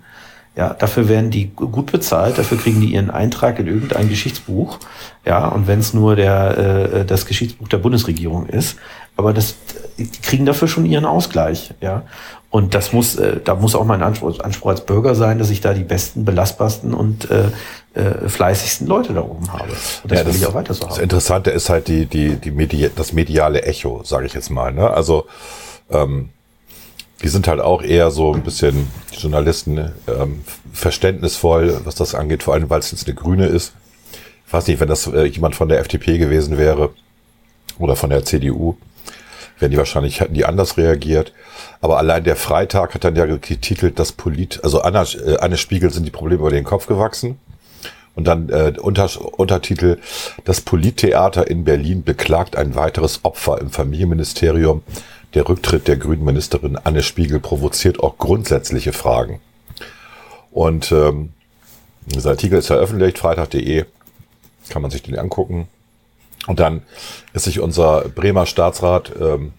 Ja, dafür werden die gut bezahlt, dafür kriegen die ihren Eintrag in irgendein Geschichtsbuch. Ja, und wenn es nur der, äh, das Geschichtsbuch der Bundesregierung ist, aber das, die kriegen dafür schon ihren Ausgleich. Ja, und das muss, äh, da muss auch mein Anspruch, Anspruch als Bürger sein, dass ich da die besten, belastbarsten und äh, äh, fleißigsten Leute da oben habe. Und das ja, will ich auch weiter so haben. Das Interessante ist halt die, die, die Medi das mediale Echo, sage ich jetzt mal. Ne? Also ähm, die sind halt auch eher so ein bisschen, Journalisten, ähm, verständnisvoll, was das angeht, vor allem weil es jetzt eine Grüne ist. Ich weiß nicht, wenn das äh, jemand von der FDP gewesen wäre oder von der CDU, wären die wahrscheinlich, hätten die anders reagiert. Aber allein der Freitag hat dann ja getitelt, dass Polit, also Anna, äh, Anne Spiegel sind die Probleme über den Kopf gewachsen. Und dann äh, unter, Untertitel, das Polittheater in Berlin beklagt ein weiteres Opfer im Familienministerium. Der Rücktritt der grünen Ministerin Anne Spiegel provoziert auch grundsätzliche Fragen. Und ähm, dieser Artikel ist veröffentlicht, freitag.de, kann man sich den angucken. Und dann ist sich unser Bremer Staatsrat ähm,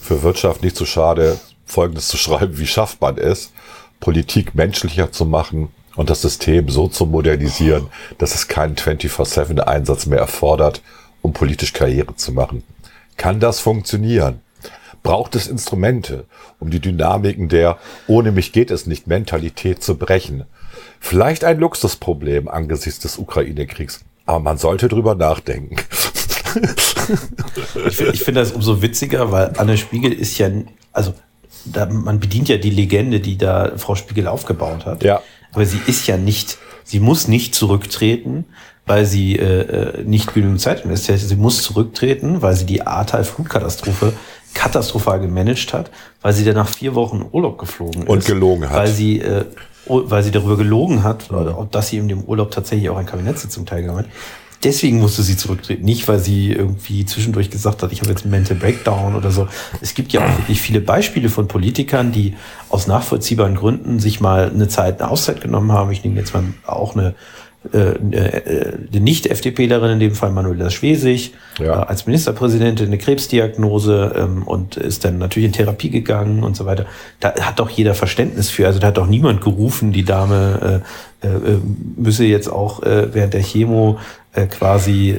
für Wirtschaft nicht zu so schade, Folgendes zu schreiben, wie schafft man es, Politik menschlicher zu machen und das System so zu modernisieren, dass es keinen 24-7-Einsatz mehr erfordert, um politisch Karriere zu machen. Kann das funktionieren? Braucht es Instrumente, um die Dynamiken der ohne mich geht es nicht Mentalität zu brechen. Vielleicht ein Luxusproblem angesichts des Ukraine-Kriegs, aber man sollte drüber nachdenken. ich finde find das umso witziger, weil Anne Spiegel ist ja, also da, man bedient ja die Legende, die da Frau Spiegel aufgebaut hat. Ja. Aber sie ist ja nicht, sie muss nicht zurücktreten, weil sie äh, äh nicht genügend Zeit investiert. Sie muss zurücktreten, weil sie die Ahrtal-Flutkatastrophe katastrophal gemanagt hat, weil sie dann nach vier Wochen Urlaub geflogen ist. Und gelogen hat. Weil sie, äh, weil sie darüber gelogen hat, mhm. dass sie in dem Urlaub tatsächlich auch an Kabinettssitzung teilgenommen hat. Deswegen musste sie zurücktreten. Nicht, weil sie irgendwie zwischendurch gesagt hat, ich habe jetzt einen Mental Breakdown oder so. Es gibt ja auch wirklich viele Beispiele von Politikern, die aus nachvollziehbaren Gründen sich mal eine Zeit, eine Auszeit genommen haben. Ich nehme jetzt mal auch eine die Nicht-FDPlerin, in dem Fall Manuela Schwesig, ja. äh, als Ministerpräsidentin eine Krebsdiagnose ähm, und ist dann natürlich in Therapie gegangen und so weiter. Da hat doch jeder Verständnis für. Also da hat doch niemand gerufen, die Dame äh, äh, müsse jetzt auch äh, während der Chemo äh, quasi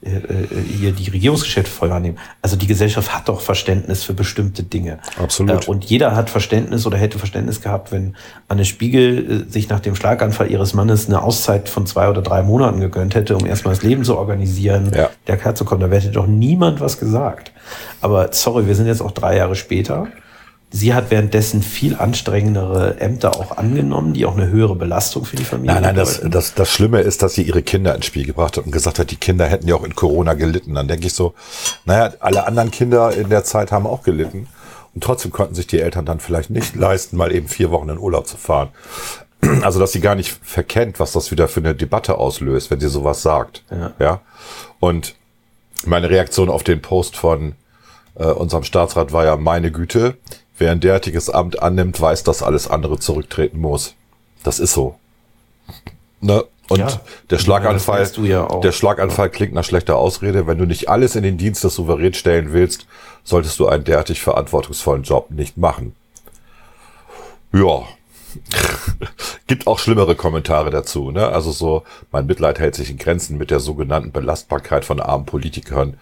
äh, äh, hier die Regierungsgeschäfte voll annehmen. Also die Gesellschaft hat doch Verständnis für bestimmte Dinge. Absolut. Äh, und jeder hat Verständnis oder hätte Verständnis gehabt, wenn Anne Spiegel sich nach dem Schlaganfall ihres Mannes eine Auszeit von zwei oder drei Monaten gegönnt hätte, um erstmal das Leben zu organisieren, ja. der herzukommen. Da hätte doch niemand was gesagt. Aber sorry, wir sind jetzt auch drei Jahre später. Sie hat währenddessen viel anstrengendere Ämter auch angenommen, die auch eine höhere Belastung für die Familie Nein, nein, das, das, das Schlimme ist, dass sie ihre Kinder ins Spiel gebracht hat und gesagt hat, die Kinder hätten ja auch in Corona gelitten. Dann denke ich so, naja, alle anderen Kinder in der Zeit haben auch gelitten. Und trotzdem konnten sich die Eltern dann vielleicht nicht leisten, mal eben vier Wochen in Urlaub zu fahren. <clears throat> Also, dass sie gar nicht verkennt, was das wieder für eine Debatte auslöst, wenn sie sowas sagt. Ja. ja? Und meine Reaktion auf den Post von äh, unserem Staatsrat war ja, meine Güte, Wer ein derartiges Amt annimmt, weiß, dass alles andere zurücktreten muss. Das ist so. Ne? Und ja, der Schlaganfall, ja der Schlaganfall klingt nach schlechter Ausrede. Wenn du nicht alles in den Dienst des Souveräns stellen willst, solltest du einen derartig verantwortungsvollen Job nicht machen. Ja. <laughs> Gibt auch schlimmere Kommentare dazu, ne? Also so, mein Mitleid hält sich in Grenzen mit der sogenannten Belastbarkeit von armen Politikern.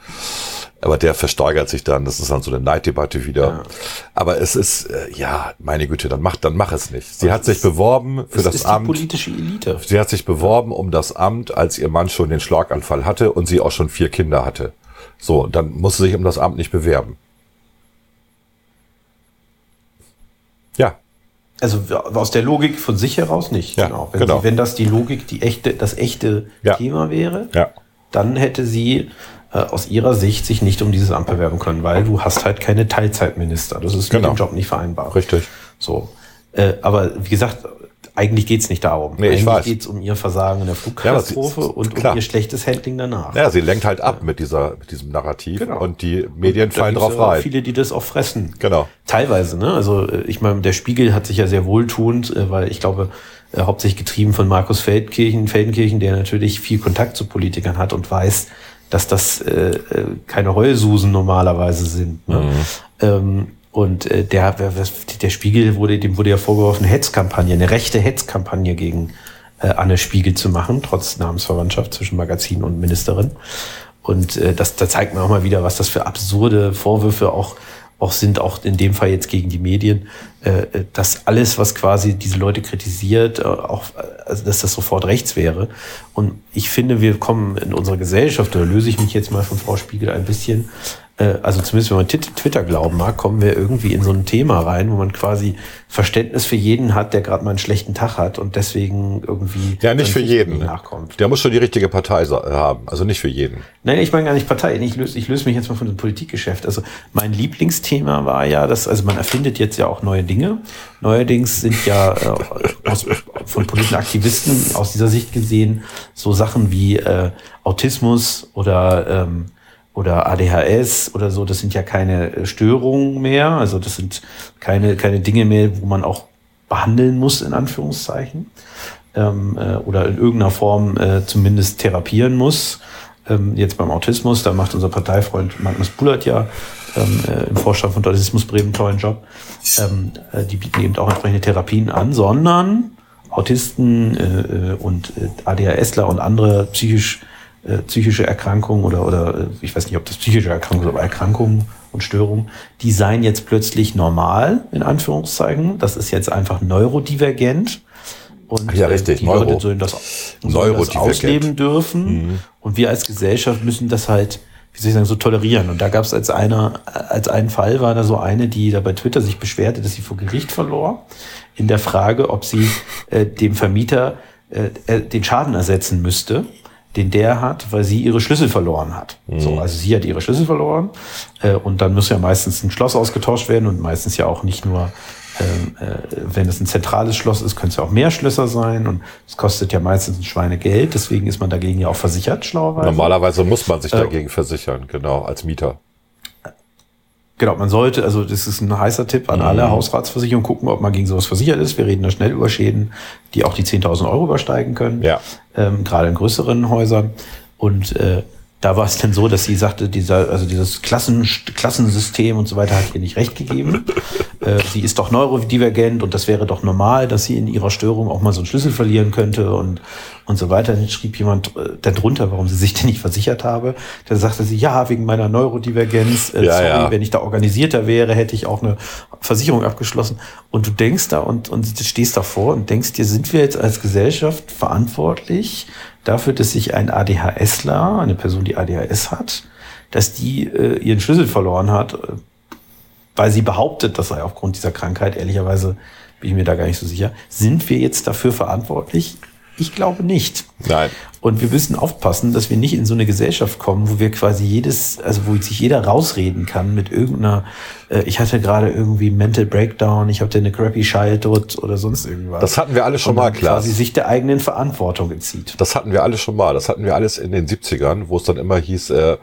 Aber der versteigert sich dann, das ist dann so eine Neiddebatte wieder. Ja. Aber es ist, äh, ja, meine Güte, dann mach, dann mach es nicht. Sie hat sich beworben für das ist Amt. Die politische Elite. Sie hat sich beworben um das Amt, als ihr Mann schon den Schlaganfall hatte und sie auch schon vier Kinder hatte. So, dann muss sie sich um das Amt nicht bewerben. Ja. Also aus der Logik von sich heraus nicht. Ja, genau. Wenn, genau. Sie, wenn das die Logik, die echte, das echte ja. Thema wäre, ja. dann hätte sie äh, aus ihrer Sicht sich nicht um dieses Amt bewerben können, weil du hast halt keine Teilzeitminister. Das ist genau. mit dem Job nicht vereinbar. Richtig. So. Äh, aber wie gesagt, eigentlich geht's nicht darum. Nee, eigentlich geht's um ihr Versagen in der Flugkatastrophe ja, und klar. um ihr schlechtes Handling danach. Ja, sie lenkt halt ab mit dieser, mit diesem Narrativ genau. und die Medien und fallen drauf rein. Viele, die das auch fressen. Genau. Teilweise, ne? Also äh, ich meine, der Spiegel hat sich ja sehr wohltuend, äh, weil ich glaube, hauptsächlich getrieben von Markus Feldkirchen, Feldenkirchen, der natürlich viel Kontakt zu Politikern hat und weiß, dass das äh, äh keine Heulsusen normalerweise sind. Ne? Mhm. Ähm, Und äh, der, der Spiegel wurde, dem wurde ja vorgeworfen, Hetzkampagne, eine rechte Hetzkampagne gegen äh, Anne Spiegel zu machen, trotz Namensverwandtschaft zwischen Magazin und Ministerin. Und äh, das, da zeigt man auch mal wieder, was das für absurde Vorwürfe auch auch sind, auch in dem Fall jetzt gegen die Medien, äh, dass alles, was quasi diese Leute kritisiert, äh, auch, also dass das sofort rechts wäre. Und ich finde, wir kommen in unserer Gesellschaft, da löse ich mich jetzt mal von Frau Spiegel ein bisschen, äh, also zumindest wenn man Twitter glauben mag, kommen wir irgendwie in so ein Thema rein, wo man quasi Verständnis für jeden hat, der gerade mal einen schlechten Tag hat und deswegen irgendwie ja nicht für jeden nachkommt. Der muss schon die richtige Partei haben, also nicht für jeden. Nein, ich meine gar nicht Partei. Ich löse, ich löse mich jetzt mal von dem Politikgeschäft. Also mein Lieblingsthema war ja, dass also man erfindet jetzt ja auch neue Dinge. Neuerdings sind ja äh, aus, von politischen Aktivisten aus dieser Sicht gesehen so Sachen wie äh, Autismus oder ähm, oder ADHS oder so, das sind ja keine äh, Störungen mehr, also das sind keine, keine Dinge mehr, wo man auch behandeln muss, in Anführungszeichen, ähm, äh, oder in irgendeiner Form äh, zumindest therapieren muss. Ähm, jetzt beim Autismus, da macht unser Parteifreund Magnus Bullert ja ähm, äh, im Vorstand von Autismus Bremen einen tollen Job. Ähm, äh, die bieten eben auch entsprechende Therapien an, sondern Autisten äh, äh und äh, ADHSler und andere psychisch äh, psychische Erkrankungen oder, oder äh, ich weiß nicht, ob das psychische Erkrankungen aber Erkrankungen und Störungen, die seien jetzt plötzlich normal, in Anführungszeichen. Das ist jetzt einfach neurodivergent. Und ja, richtig. Äh, die Neuro. Leute sollen das, sollen das ausleben dürfen. Mhm. Und wir als Gesellschaft müssen das halt, wie soll ich sagen, so tolerieren. Und da gab es als einer, als einen Fall war da so eine, die da bei Twitter sich beschwerte, dass sie vor Gericht verlor, in der Frage, ob sie äh, dem Vermieter äh, den Schaden ersetzen müsste den der hat, weil sie ihre Schlüssel verloren hat. Mhm. So, also sie hat ihre Schlüssel verloren äh, und dann muss ja meistens ein Schloss ausgetauscht werden und meistens ja auch nicht nur, ähm, äh, wenn es ein zentrales Schloss ist, können es ja auch mehr Schlösser sein und es kostet ja meistens ein Schweinegeld, deswegen ist man dagegen ja auch versichert, schlauerweise. Normalerweise muss man sich äh, dagegen versichern, genau, als Mieter. Genau, man sollte, also das ist ein heißer Tipp an alle mhm. Hausratsversicherungen, gucken, ob man gegen sowas versichert ist. Wir reden da schnell über Schäden, die auch die 10.000 Euro übersteigen können, ja. ähm, gerade in größeren Häusern. Und äh, da war es denn so, dass sie sagte, dieser, also dieses Klassen, Klassensystem und so weiter hat ihr nicht recht gegeben. <laughs> äh, sie ist doch neurodivergent und das wäre doch normal, dass sie in ihrer Störung auch mal so einen Schlüssel verlieren könnte und, und so weiter. Dann schrieb jemand äh, darunter, warum sie sich denn nicht versichert habe. Da sagte sie, ja, wegen meiner Neurodivergenz, äh, ja, sorry, ja. wenn ich da organisierter wäre, hätte ich auch eine Versicherung abgeschlossen. Und du denkst da und, und stehst davor und denkst dir, sind wir jetzt als Gesellschaft verantwortlich dafür, dass sich ein ADHSler, eine Person, die ADHS hat, dass die äh, ihren Schlüssel verloren hat, äh, weil sie behauptet, das sei aufgrund dieser Krankheit, ehrlicherweise bin ich mir da gar nicht so sicher. Sind wir jetzt dafür verantwortlich? Ich glaube nicht. Nein. Und wir müssen aufpassen, dass wir nicht in so eine Gesellschaft kommen, wo wir quasi jedes, also wo sich jeder rausreden kann mit irgendeiner, äh, ich hatte gerade irgendwie Mental Breakdown, ich hatte eine crappy Childhood oder sonst irgendwas. Das hatten wir alle schon mal, klar. Quasi sich der eigenen Verantwortung entzieht. Das hatten wir alle schon mal. Das hatten wir alles in den 70ern, wo es dann immer hieß, äh,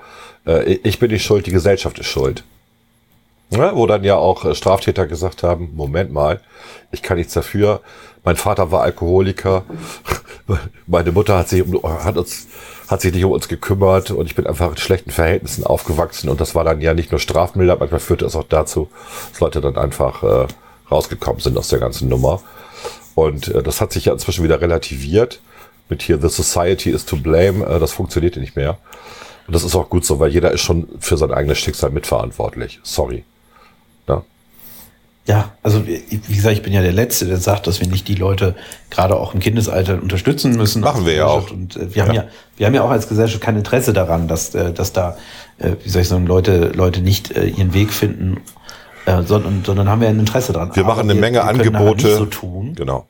äh, ich bin nicht schuld, die Gesellschaft ist schuld. Ja, wo dann ja auch äh, Straftäter gesagt haben, Moment mal, ich kann nichts dafür. Mein Vater war Alkoholiker. Meine Mutter hat sich, um, hat uns, hat sich nicht um uns gekümmert und ich bin einfach in schlechten Verhältnissen aufgewachsen und das war dann ja nicht nur strafmilder, manchmal führte es auch dazu, dass Leute dann einfach äh, rausgekommen sind aus der ganzen Nummer. Und äh, das hat sich ja inzwischen wieder relativiert mit hier The Society is to blame. Äh, das funktioniert nicht mehr. Und das ist auch gut so, weil jeder ist schon für sein eigenes Schicksal mitverantwortlich. Sorry. Ja. Also wie gesagt, ich bin ja der Letzte, der sagt, dass wir nicht die Leute gerade auch im Kindesalter unterstützen müssen. Machen wir ja auch. Und äh, wir ja. haben ja, wir haben ja auch als Gesellschaft kein Interesse daran, dass, äh, dass da, äh, wie soll ich sagen, Leute, Leute nicht äh, ihren Weg finden, äh, sondern, sondern haben wir ein Interesse daran. Wir machen eine wir, Menge wir Angebote. Halt so tun. Genau.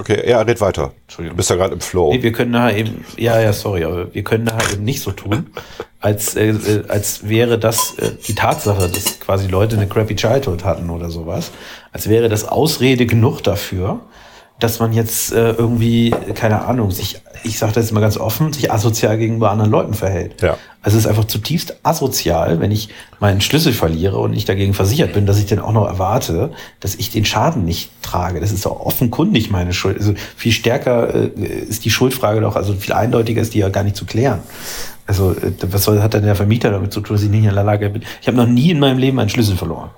Okay, ja, red weiter. Entschuldigung. Du bist ja gerade im Flow. Nee, wir können da eben, ja, ja, sorry, aber wir können da eben nicht so tun, <laughs> als, äh, äh, als wäre das äh, die Tatsache, dass quasi Leute eine crappy Childhood hatten oder sowas, als wäre das Ausrede genug dafür, dass man jetzt äh, irgendwie, keine Ahnung, sich, ich sage das jetzt mal ganz offen, sich asozial gegenüber anderen Leuten verhält. Ja. Also es ist einfach zutiefst asozial, wenn ich meinen Schlüssel verliere und ich dagegen versichert bin, dass ich dann auch noch erwarte, dass ich den Schaden nicht trage. Das ist doch offenkundig meine Schuld. Also viel stärker äh, ist die Schuldfrage doch, also viel eindeutiger ist die ja gar nicht zu klären. Also äh, was soll, hat denn der Vermieter damit zu tun, dass ich nicht in der Lage bin? Ich habe noch nie in meinem Leben einen Schlüssel verloren.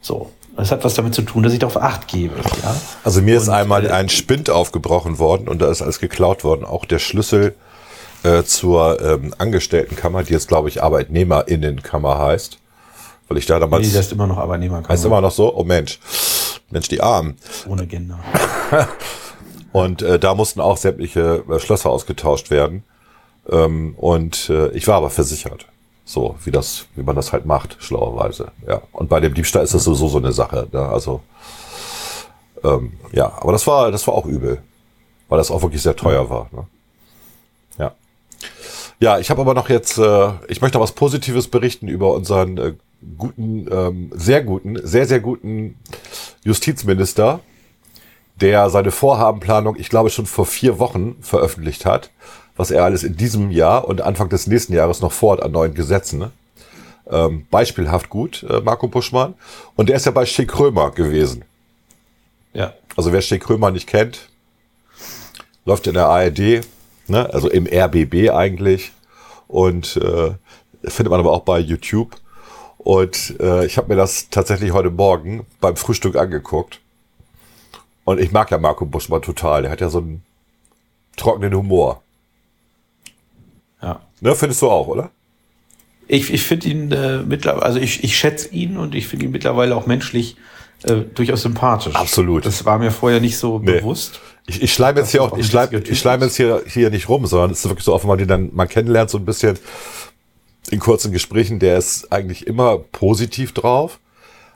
So. Das hat was damit zu tun, dass ich darauf Acht gebe. Ja? Also mir ist Und, einmal äh, ein Spind aufgebrochen worden und da ist alles geklaut worden. Auch der Schlüssel äh, zur ähm, Angestelltenkammer, die jetzt glaube ich Arbeitnehmerinnenkammer heißt. Weil ich da damals... Nee, das ist immer noch Arbeitnehmerkammer. heißt immer noch so? Oh Mensch. Mensch, die Armen. Ohne Gender. <laughs> Und äh, da mussten auch sämtliche äh, Schlösser ausgetauscht werden. Ähm, und äh, ich war aber versichert. So, wie das, wie man das halt macht, schlauerweise. Ja. Und bei dem Diebstahl ist das sowieso so eine Sache. Ne? Also, ähm, ja, aber das war, das war auch übel. Weil das auch wirklich sehr teuer war. Ne? Ja. Ja, ich habe aber noch jetzt, äh, ich möchte was Positives berichten über unseren äh, guten, ähm, sehr guten, sehr, sehr guten Justizminister, der seine Vorhabenplanung, ich glaube, schon vor vier Wochen veröffentlicht hat, was er alles in diesem Jahr und Anfang des nächsten Jahres noch vorhat an neuen Gesetzen. Ne? Ähm, beispielhaft gut, äh, Marco Buschmann. Und der ist ja bei Schick Krömer gewesen. Ja. Also wer Schick Krömer nicht kennt, läuft in der ARD, ne? also im RBB eigentlich. Und äh, findet man aber auch bei YouTube. Und äh, ich habe mir das tatsächlich heute Morgen beim Frühstück angeguckt. Und ich mag ja Marco Buschmann total. Der hat ja so einen trockenen Humor. Ja. Ne, findest du auch, oder? Ich, ich finde ihn äh, mittlerweile, also ich, ich schätze ihn und ich finde ihn mittlerweile auch menschlich äh, durchaus sympathisch. Absolut. Das war mir vorher nicht so Nee. bewusst. Ich, ich schleim jetzt hier auch, auch ich schleim, ich schleim jetzt hier, hier nicht rum, sondern es ist wirklich so offen, man den dann mal kennenlernt, so ein bisschen in kurzen Gesprächen, der ist eigentlich immer positiv drauf.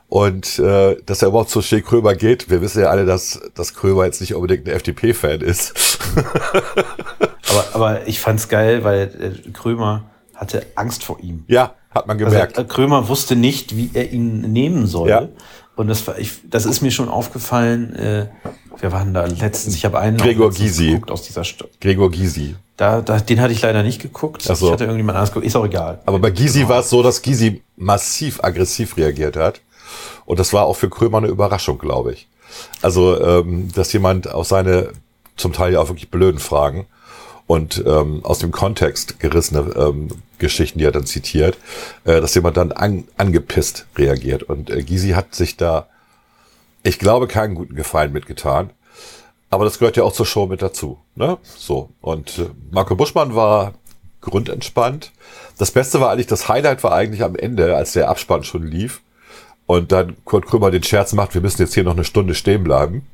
Und äh, dass er überhaupt zu Shea Krömer geht, wir wissen ja alle, dass, dass Krömer jetzt nicht unbedingt ein FDP-Fan ist. <laughs> Aber, aber ich fand's geil, weil äh, Krömer hatte Angst vor ihm. ja, hat man Also, gemerkt. äh, Krömer wusste nicht, wie er ihn nehmen soll. Ja. Und das, war, ich, das ist mir schon aufgefallen. Äh, wir waren da letztens. Ich habe einen Gregor Gysi. geguckt aus dieser Stadt. Gregor Gysi. Da, da, den hatte ich leider nicht geguckt. So. Ich hatte irgendjemand anders geguckt. Ist auch egal. Aber bei Gysi war es so, dass Gysi massiv aggressiv reagiert hat. Und das war auch für Krömer eine Überraschung, glaube ich. Also, ähm, dass jemand auf seine zum Teil ja auch wirklich blöden Fragen und ähm, aus dem Kontext gerissene ähm, Geschichten, die er dann zitiert, äh, dass jemand dann an, angepisst reagiert. Und äh, Gysi hat sich da, ich glaube, keinen guten Gefallen mitgetan. Aber das gehört ja auch zur Show mit dazu. Ne? So. Und äh, Marco Buschmann war grundentspannt. Das Beste war eigentlich, das Highlight war eigentlich am Ende, als der Abspann schon lief. Und dann Kurt Krömer den Scherz macht, wir müssen jetzt hier noch eine Stunde stehen bleiben.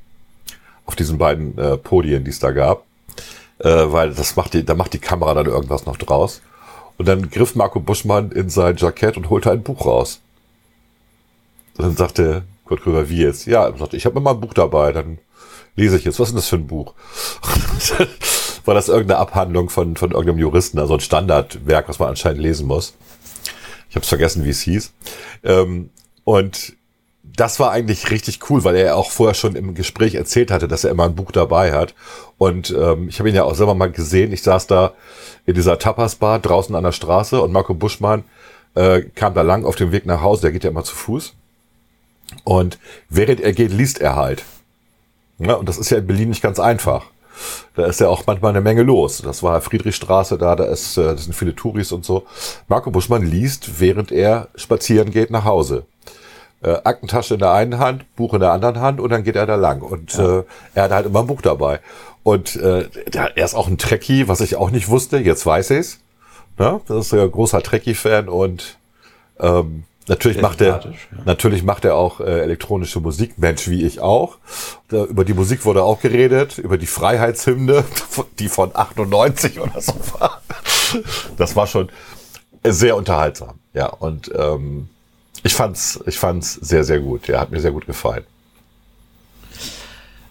Auf diesen beiden äh, Podien, die es da gab. Äh, weil das macht die, da macht die Kamera dann irgendwas noch draus. Und dann griff Marco Buschmann in sein Jackett und holte ein Buch raus. Und dann sagte Kurt Krömer, wie jetzt? Ja, er sagte, ich habe immer ein Buch dabei, dann lese ich jetzt. Was ist denn das für ein Buch? <laughs> War das irgendeine Abhandlung von, von irgendeinem Juristen, also ein Standardwerk, was man anscheinend lesen muss. Ich habe vergessen, wie es hieß. Ähm, und das war eigentlich richtig cool, weil er auch vorher schon im Gespräch erzählt hatte, dass er immer ein Buch dabei hat. Und ähm, ich habe ihn ja auch selber mal gesehen. Ich saß da in dieser Tapas-Bar draußen an der Straße und Marco Buschmann äh, kam da lang auf dem Weg nach Hause. Der geht ja immer zu Fuß. Und während er geht, liest er halt. Ja, und das ist ja in Berlin nicht ganz einfach. Da ist ja auch manchmal eine Menge los. Das war Friedrichstraße da, da ist, äh, das sind viele Touris und so. Marco Buschmann liest, während er spazieren geht nach Hause. Äh, Aktentasche in der einen Hand, Buch in der anderen Hand und dann geht er da lang. Und äh, er hat halt immer ein Buch dabei. Und äh, er ist auch ein Trekkie, was ich auch nicht wusste. Jetzt weiß ich's. Ne? Das ist ja ein großer Trekkie-Fan und ähm, natürlich Sehr macht er ja. natürlich macht er auch äh, elektronische Musik, Mensch wie ich auch. Da, über die Musik wurde auch geredet, über die Freiheitshymne, <laughs> die von 98 oder so war. Das war schon sehr unterhaltsam. Ja, und ähm, ich fand's, ich fand's sehr, sehr gut. Ja, hat mir sehr gut gefallen.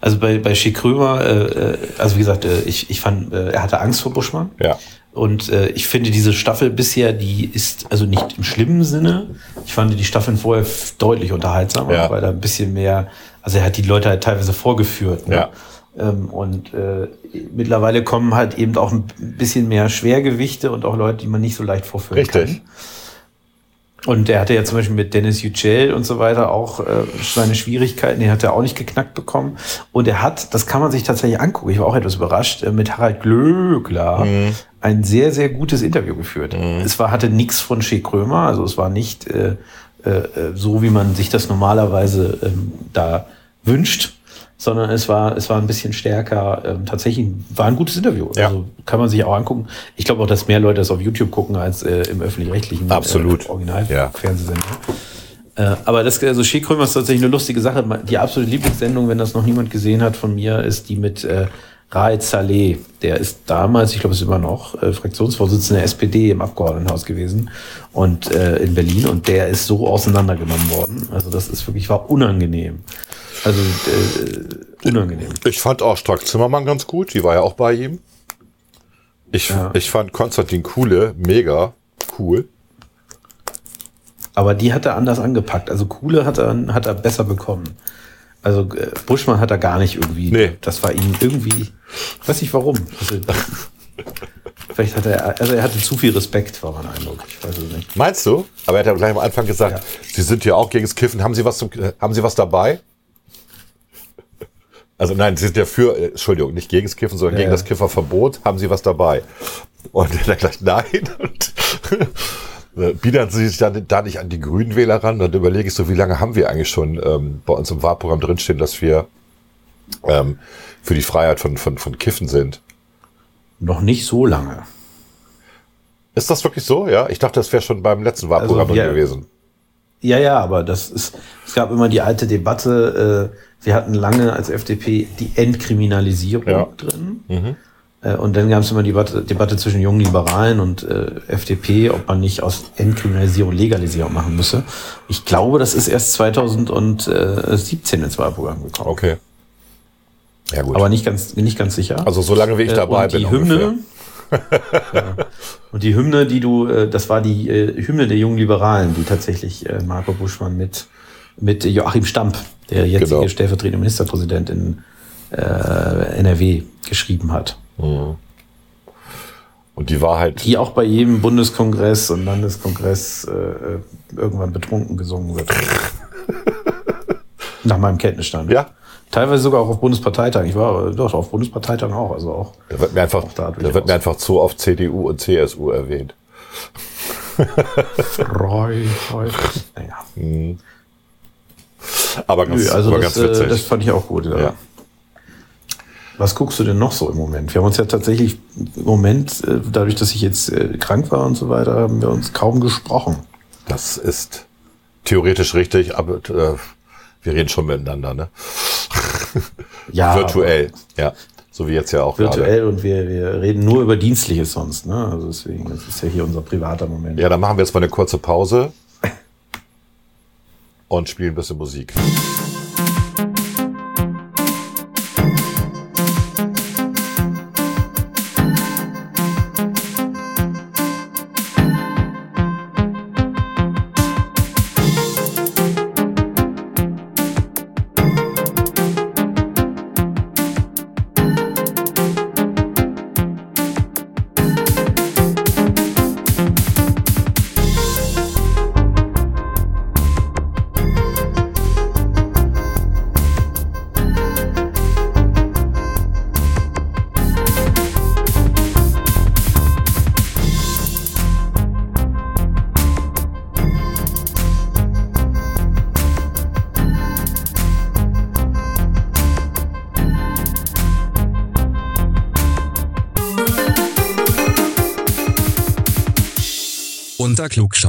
Also bei, bei Schick Krömer, äh, äh, also wie gesagt, äh, ich, ich fand, äh, er hatte Angst vor Buschmann. Ja. Und äh, ich finde diese Staffel bisher, die ist also nicht im schlimmen Sinne. Ich fand die Staffeln vorher deutlich unterhaltsamer, Ja. weil da ein bisschen mehr, also er hat die Leute halt teilweise vorgeführt. Ne? Ja. Ähm, und äh, mittlerweile kommen halt eben auch ein bisschen mehr Schwergewichte und auch Leute, die man nicht so leicht vorführen Richtig. kann. Und er hatte ja zum Beispiel mit Dennis Yücel und so weiter auch äh, seine Schwierigkeiten, den hat er auch nicht geknackt bekommen. Und er hat, das kann man sich tatsächlich angucken, ich war auch etwas überrascht, äh, mit Harald Glöckler ein sehr, sehr gutes Interview geführt. Es war, hatte nichts von Shea Krömer, also es war nicht äh, äh, äh, so, wie man sich das normalerweise ähm, da wünscht, sondern es war, es war ein bisschen stärker. Ähm, tatsächlich war ein gutes Interview. Ja. Also kann man sich auch angucken. Ich glaube auch, dass mehr Leute das auf YouTube gucken als äh, im öffentlich-rechtlichen Absolut. Äh, Original Ja. Fernsehsender. Äh, aber das, also Schäkrömer ist tatsächlich eine lustige Sache. Die absolute Lieblingssendung, wenn das noch niemand gesehen hat von mir, ist die mit äh, Raed Saleh. Der ist damals, ich glaube, es ist immer noch, äh, Fraktionsvorsitzender der SPD im Abgeordnetenhaus gewesen und äh, in Berlin. Und der ist so auseinandergenommen worden. Also das ist wirklich, war unangenehm. Also äh, unangenehm. Ich fand auch Strack Zimmermann ganz gut, die war ja auch bei ihm. Ich, Ja. ich fand Konstantin Kuhle mega cool. Aber die hat er anders angepackt. Also Kuhle hat er, hat er besser bekommen. Also äh, Buschmann hat er gar nicht irgendwie. Nee. Das war ihm irgendwie, ich weiß nicht warum. Also, <laughs> vielleicht hat er, also er hatte zu viel Respekt, war mein Eindruck. Ich weiß es nicht. Meinst du? Aber er hat ja gleich am Anfang gesagt, Ja. Sie sind ja auch gegen das Kiffen. Haben Sie was, zum, äh, haben Sie was dabei? Also nein, Sie sind ja für, äh, Entschuldigung, nicht gegen das Kiffen, sondern Ja, gegen das Kifferverbot. Haben Sie was dabei? Und er hat gleich nein. Und <laughs> biedern Sie sich dann da nicht an die Grünen Wähler ran. Dann überlege ich so, wie lange haben wir eigentlich schon ähm, bei uns im Wahlprogramm drinstehen, dass wir ähm, für die Freiheit von, von, von Kiffen sind. Noch nicht so lange. Ist das wirklich so? Ja, ich dachte, das wäre schon beim letzten Wahlprogramm Also, drin ja. gewesen. Ja, ja, aber das ist, es gab immer die alte Debatte, äh, wir hatten lange als FDP die Entkriminalisierung Ja. drin. Äh, und dann gab es immer die Debatte, Debatte zwischen jungen Liberalen und äh, FDP, ob man nicht aus Entkriminalisierung Legalisierung machen müsse. Ich glaube, das ist erst 2017 ins Wahlprogramm gekommen. Okay. Ja gut. Aber nicht ganz, nicht ganz sicher. also solange wie ich Äh, dabei und die bin. Hymne, ja. Und die Hymne, die du, äh, das war die äh, Hymne der jungen Liberalen, die tatsächlich äh, Marco Buschmann mit, mit Joachim Stamp, der jetzige Genau. stellvertretende Ministerpräsident in NRW, geschrieben hat. Und die war halt, Die auch bei jedem Bundeskongress und Landeskongress irgendwann betrunken gesungen wird. <laughs> Nach meinem Kenntnisstand. ja, Teilweise sogar auch auf Bundesparteitagen. Ich war doch auf Bundesparteitagen auch, also auch. da wird mir einfach, da da wird mir einfach zu oft CDU und CSU erwähnt. Freu, freu. Naja. Aber ganz, Nö, also aber das, ganz witzig. äh, das fand ich auch gut. Ja. Ja. Was guckst du denn noch so im Moment? Wir haben uns ja tatsächlich im Moment, äh, dadurch, dass ich jetzt äh, krank war und so weiter, haben wir uns kaum gesprochen. das ist theoretisch richtig, aber äh, wir reden schon miteinander, ne? <laughs> Ja, Virtuell, ja. So wie jetzt ja auch Virtuell und wir, wir reden nur über Dienstliches sonst. Ne? Also deswegen, das ist ja hier unser privater Moment. Ja, dann machen wir jetzt mal eine kurze Pause und spielen ein bisschen Musik.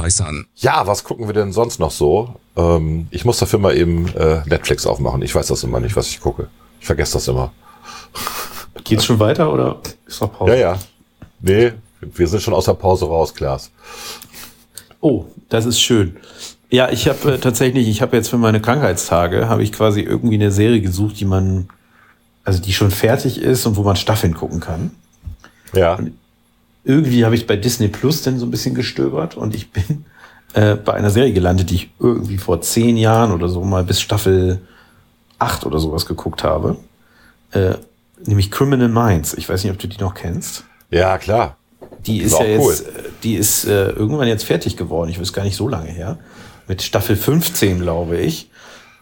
Unter Klugscheißern. Ja, was gucken wir denn sonst noch so? Ähm, ich muss dafür mal eben äh, Netflix aufmachen. Ich weiß das immer nicht, was ich gucke. Ich vergesse das immer. <laughs> Geht's schon weiter oder ist noch Pause? Ja, ja. Nee, wir sind schon aus der Pause raus, Klaas. Oh, das ist schön. Ja, ich habe äh, tatsächlich, ich habe jetzt für meine Krankheitstage, habe ich quasi irgendwie eine Serie gesucht, die man, also die schon fertig ist und wo man Staffeln gucken kann. Ja. Irgendwie habe ich bei Disney Plus dann so ein bisschen gestöbert und ich bin äh, bei einer Serie gelandet, die ich irgendwie vor zehn Jahren oder so mal bis Staffel 8 oder sowas geguckt habe. Äh, nämlich Criminal Minds. Ich weiß nicht, ob du die noch kennst. Ja, klar. Die Ist ist, ja cool. jetzt, die ist äh, irgendwann jetzt fertig geworden. Ich weiß gar nicht so lange her. Mit Staffel 15, glaube ich.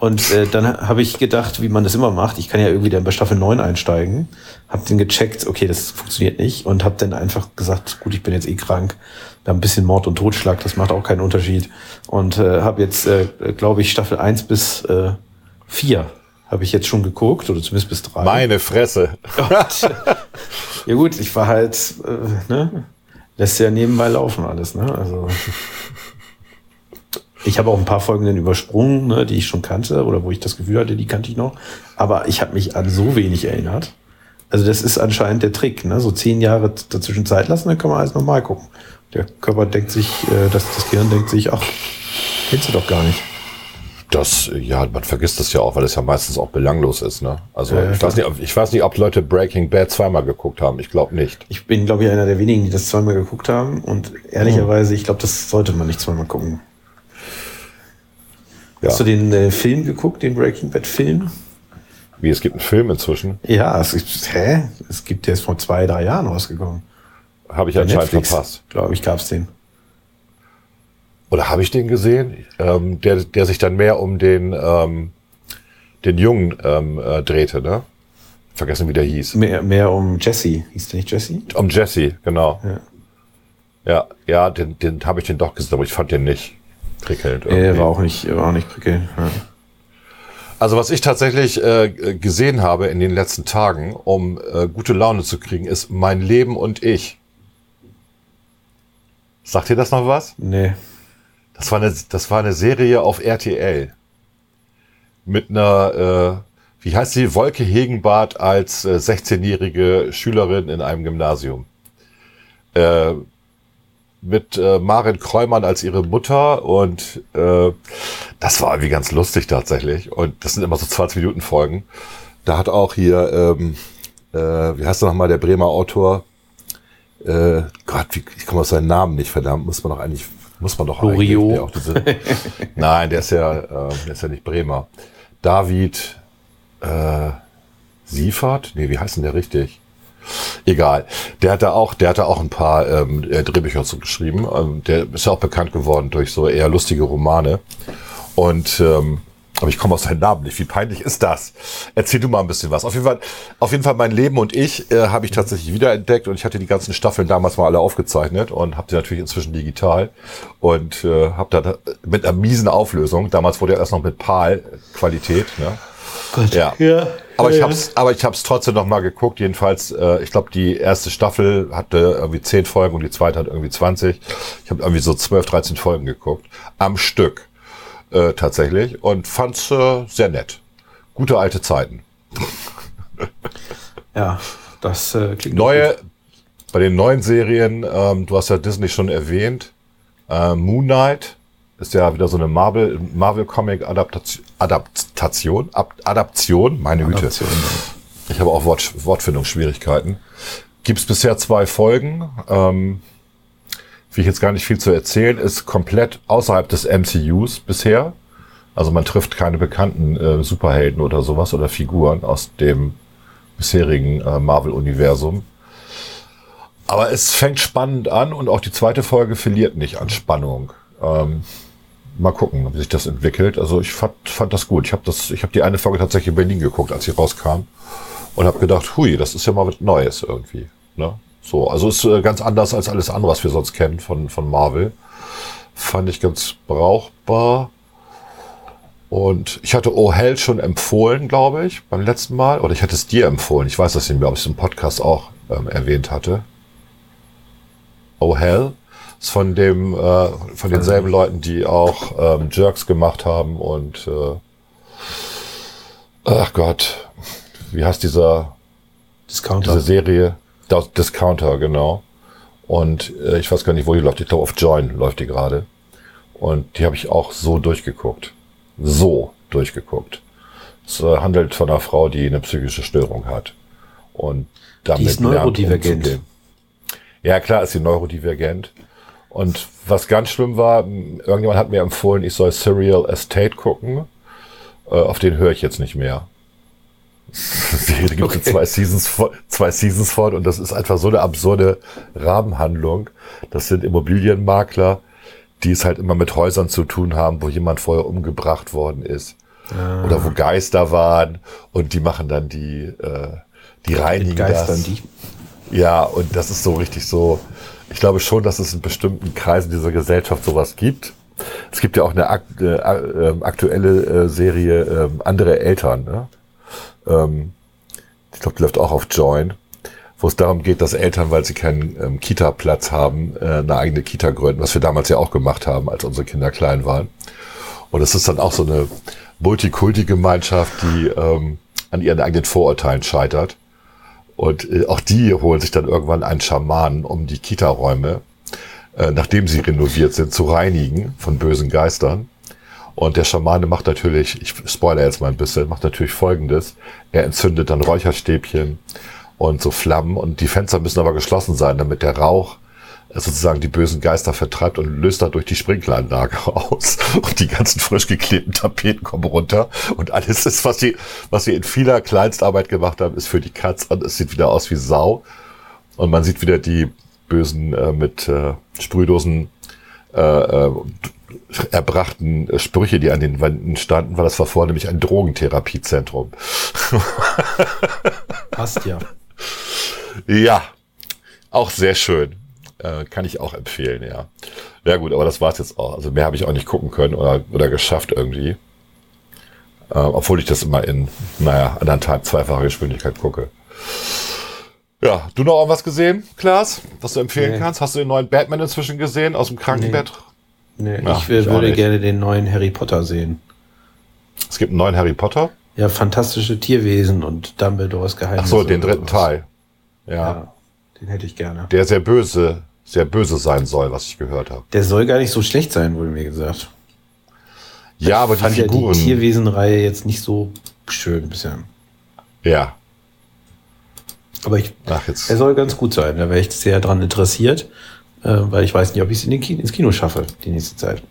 Und äh, dann habe ich gedacht, wie man das immer macht, ich kann ja irgendwie dann bei Staffel 9 einsteigen, habe den gecheckt, okay, das funktioniert nicht und habe dann einfach gesagt, gut, ich bin jetzt eh krank, da ein bisschen Mord und Totschlag, das macht auch keinen Unterschied. Und äh, habe jetzt, äh, glaube ich, Staffel 1 bis äh, 4 habe ich jetzt schon geguckt, oder zumindest bis 3. Meine Fresse. ja gut, ich war halt, äh, ne, lässt ja nebenbei laufen alles, ne? Also ich habe auch ein paar Folgen dann übersprungen, ne, die ich schon kannte oder wo ich das Gefühl hatte, die kannte ich noch. Aber ich habe mich an so wenig erinnert. Also das ist anscheinend der Trick, ne? So zehn Jahre dazwischen Zeit lassen, dann kann man alles nochmal gucken. Der Körper denkt sich, äh, das, das Gehirn denkt sich, ach, kennst du doch gar nicht. Das, ja, man vergisst das ja auch, weil es ja meistens auch belanglos ist, ne? Also ja, ich, weiß nicht, ob- ich weiß nicht, ob Leute Breaking Bad zweimal geguckt haben. Ich glaube nicht. Ich bin, glaube ich, einer der wenigen, die das zweimal geguckt haben. Und ehrlicherweise, ich glaube, das sollte man nicht zweimal gucken. Ja. Hast du den äh, Film geguckt, den Breaking Bad Film? Wie, es gibt einen Film inzwischen. Ja, es gibt, hä? Es gibt, der ist vor zwei, drei Jahren rausgekommen. Habe ich Bei anscheinend Netflix, verpasst. Glaube ich, gab's den. Oder habe ich den gesehen? Ähm, der, der sich dann mehr um den, ähm, den Jungen ähm, äh, drehte, ne? Vergessen, wie der hieß. Mehr, mehr um Jesse. Hieß der nicht Jesse? Um Jesse, genau. Ja. Ja, ja, den, den habe ich den doch gesehen, aber ich fand den nicht prickelnd. Äh, irgendwie. war auch nicht, war auch nicht prickelnd. Ja. Also was ich tatsächlich äh, gesehen habe in den letzten Tagen, um äh, gute Laune zu kriegen, ist mein Leben und ich. Sagt ihr das noch was? Nee. Das war eine, das war eine Serie auf RTL. Mit einer, äh, wie heißt sie, Wolke Hegenbart als äh, 16-jährige Schülerin in einem Gymnasium. Äh, mit äh, Marin Kräumann als ihre Mutter und äh, das war irgendwie ganz lustig tatsächlich. Und das sind immer so 20 Minuten Folgen. Da hat auch hier, ähm, äh, wie heißt er nochmal, der Bremer Autor? Äh, Gott, wie, ich komme auf seinen Namen nicht, verdammt, muss man doch eigentlich, muss man doch eigentlich. Der auch diese, <laughs> Nein, der ist ja, äh, der ist ja nicht Bremer. David äh, Siefert? Nee, wie heißt denn der richtig? Egal. Der hat da auch, der hat da auch ein paar ähm, äh, Drehbücher zu geschrieben. Ähm, der ist ja auch bekannt geworden durch so eher lustige Romane. Und ähm, aber ich komme aus seinen Namen nicht. Wie peinlich ist das? Erzähl du mal ein bisschen was. Auf jeden Fall, auf jeden Fall mein Leben und ich äh, habe ich tatsächlich wiederentdeckt und ich hatte die ganzen Staffeln damals mal alle aufgezeichnet und habe die natürlich inzwischen digital und äh, habe da mit einer miesen Auflösung. Damals wurde ja erst noch mit PAL Qualität. Ne? Gott. Ja. ja. Aber ich hab's, aber ich hab's trotzdem noch mal geguckt. Jedenfalls, äh, ich glaube, die erste Staffel hatte irgendwie 10 Folgen und die zweite hat irgendwie 20. Ich habe irgendwie so 12, 13 Folgen geguckt. Am Stück. Äh, tatsächlich. Und fand's äh, sehr nett. Gute alte Zeiten. <laughs> Ja, das äh, klingt Neue, bei den neuen Serien, ähm, du hast ja Disney schon erwähnt, äh, Moon Knight ist ja wieder so eine Marvel, Marvel Comic Adaptation, Adaptation, Ab, Adaption, meine gut. Güte. Adaption. Ich habe auch Wort, Wortfindungsschwierigkeiten. Gibt's bisher zwei Folgen. Ähm, will ich jetzt gar nicht viel zu erzählen. Ist komplett außerhalb des MCUs bisher. Also man trifft keine bekannten äh, Superhelden oder sowas oder Figuren aus dem bisherigen äh, Marvel-Universum. Aber es fängt spannend an und auch die zweite Folge verliert nicht an Spannung. Ähm, mal gucken, wie sich das entwickelt. Also ich fand, fand das gut. Ich habe das, die eine Folge tatsächlich in Berlin geguckt, als sie rauskam und habe gedacht, hui, das ist ja mal was Neues irgendwie. Ne? So, also ist äh, ganz anders als alles andere, was wir sonst kennen von von Marvel. Fand ich ganz brauchbar. Und ich hatte Oh Hell schon empfohlen, glaube ich, beim letzten Mal. Oder ich hatte es dir empfohlen. Ich weiß das nicht mehr, ob ich es im Podcast auch ähm, erwähnt hatte. Oh Hell ist von dem, äh, von denselben Leuten, die auch ähm, Jerks gemacht haben und äh, ach Gott, wie heißt dieser Discounter. diese Serie? Das Discounter, genau. Und äh, ich weiß gar nicht, wo die läuft. Ich glaube, auf Join läuft die gerade. Und die habe ich auch so durchgeguckt. So durchgeguckt. Es äh, handelt von einer Frau, die eine psychische Störung hat. Und damit Die ist neurodivergent. Ja, klar ist sie neurodivergent. Und was ganz schlimm war, irgendjemand hat mir empfohlen, ich soll Serial Estate gucken. Äh, auf den höre ich jetzt nicht mehr. <laughs> Die gibt Okay. es zwei Seasons, zwei Seasons von und das ist einfach so eine absurde Rahmenhandlung. Das sind Immobilienmakler, die es halt immer mit Häusern zu tun haben, wo jemand vorher umgebracht worden ist. oder wo Geister waren und die machen dann die, äh, die reinigen Geistern das. die. Ja, und das ist so richtig so. Ich glaube schon, dass es in bestimmten Kreisen dieser Gesellschaft sowas gibt. Es gibt ja auch eine akt, äh, äh, aktuelle äh, Serie äh, Andere Eltern. Ne? Ähm, ich glaube, die läuft auch auf Join, wo es darum geht, dass Eltern, weil sie keinen ähm, Kita-Platz haben, äh, eine eigene Kita gründen, was wir damals ja auch gemacht haben, als unsere Kinder klein waren. Und es ist dann auch so eine Multikulti-Gemeinschaft, die ähm, an ihren eigenen Vorurteilen scheitert. Und äh, auch die holen sich dann irgendwann einen Schamanen, um die Kita-Räume, äh, nachdem sie renoviert sind, zu reinigen von bösen Geistern. Und der Schamane macht natürlich, ich spoilere jetzt mal ein bisschen, macht natürlich Folgendes. Er entzündet dann Räucherstäbchen und so Flammen und die Fenster müssen aber geschlossen sein, damit der Rauch sozusagen die bösen Geister vertreibt und löst dadurch die Sprinkleranlage <laughs> aus. Und die ganzen frisch geklebten Tapeten kommen runter. Und alles ist, was sie, was sie in vieler Kleinstarbeit gemacht haben, ist für die Katz und es sieht wieder aus wie Sau. Und man sieht wieder die bösen äh, mit äh, Sprühdosen äh, äh, erbrachten Sprüche, die an den Wänden standen, weil das war vorher nämlich ein Drogentherapiezentrum. Passt ja. Ja, auch sehr schön. Äh, kann ich auch empfehlen, ja. Ja gut, aber das war's jetzt auch. Also mehr habe ich auch nicht gucken können oder, oder geschafft irgendwie. Äh, obwohl ich das immer in, naja, anderthalb, zweifacher Geschwindigkeit gucke. Ja, du noch irgendwas gesehen, Klaas, was du empfehlen Nee. kannst? Hast du den neuen Batman inzwischen gesehen aus dem Krankenbett? Nee, Ja, ich will, ich würde gerne den neuen Harry Potter sehen. Es gibt einen neuen Harry Potter. Ja, fantastische Tierwesen und Dumbledores Geheimnisse. Ach so, den dritten. Teil. Ja, Ja, den hätte ich gerne. Der sehr böse, sehr böse sein soll, was ich gehört habe. Der soll gar nicht so schlecht sein, wurde mir gesagt. Ja, aber die Fand ja die Figuren. Tierwesenreihe jetzt nicht so schön bisher. ja. Aber ich, Ach, jetzt. er soll ganz gut sein. Da wäre ich sehr dran interessiert, äh, weil ich weiß nicht, ob ich es in den Kino, ins Kino schaffe die nächste Zeit.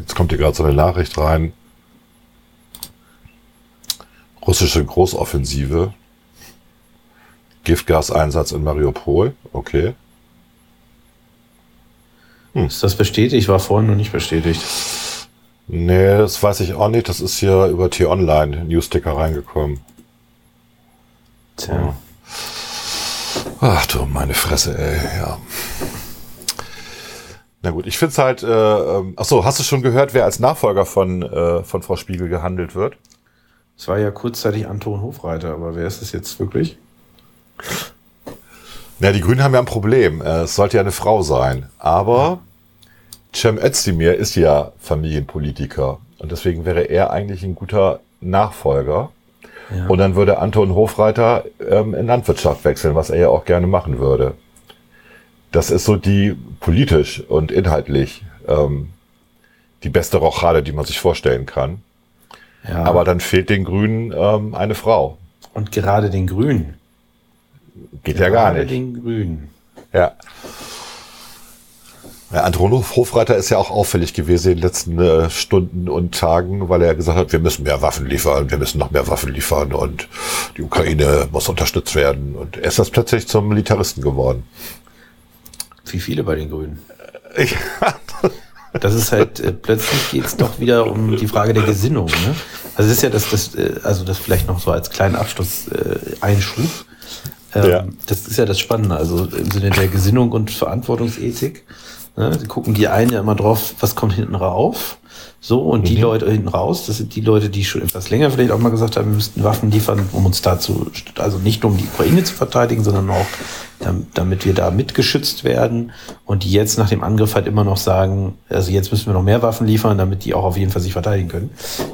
Jetzt kommt hier gerade so eine Nachricht rein. Russische Großoffensive. Giftgaseinsatz in Mariupol. Okay. Ist das bestätigt? War vorhin noch nicht bestätigt. Nee, das weiß ich auch nicht. Das ist hier über T-Online Newsticker reingekommen. Tja. Ach du, meine Fresse, ey, ja. Na gut, ich find's halt, äh, ähm, ach so, hast du schon gehört, wer als Nachfolger von, äh, von Frau Spiegel gehandelt wird? Es war ja kurzzeitig Anton Hofreiter, aber wer ist es jetzt wirklich? Ja, die Grünen haben ja ein Problem. Äh, Es sollte ja eine Frau sein. Aber Cem Özdemir ist ja Familienpolitiker. Und deswegen wäre er eigentlich ein guter Nachfolger. Ja. Und dann würde Anton Hofreiter ähm, in Landwirtschaft wechseln, was er ja auch gerne machen würde. Das ist so die politisch und inhaltlich ähm, die beste Rochade, die man sich vorstellen kann. ja. Aber dann fehlt den Grünen ähm, eine Frau. und gerade den Grünen. Geht ja gar Gerade nicht. den Grünen. Ja. Ja, Anton Hof- Hofreiter ist ja auch auffällig gewesen in den letzten äh, Stunden und Tagen, weil er gesagt hat, wir müssen mehr Waffen liefern, wir müssen noch mehr Waffen liefern und die Ukraine muss unterstützt werden. Und er ist das plötzlich zum Militaristen geworden. Wie viele bei den Grünen. <laughs> Das ist halt, äh, plötzlich geht es doch wieder um die Frage der Gesinnung. Ne? Also das ist ja das, das, äh, also das vielleicht noch so als kleinen Abschluss äh, Einschub. Ähm, Ja. Das ist ja das Spannende, also im Sinne der Gesinnung und Verantwortungsethik. Ne? Sie gucken die einen ja immer drauf, was kommt hinten rauf. So, und die Leute hinten raus, das sind die Leute, die schon etwas länger vielleicht auch mal gesagt haben, wir müssten Waffen liefern, um uns dazu, also nicht nur um die Ukraine zu verteidigen, sondern auch, dam- damit wir da mitgeschützt werden. Und die jetzt nach dem Angriff halt immer noch sagen, also jetzt müssen wir noch mehr Waffen liefern, damit die auch auf jeden Fall sich verteidigen können.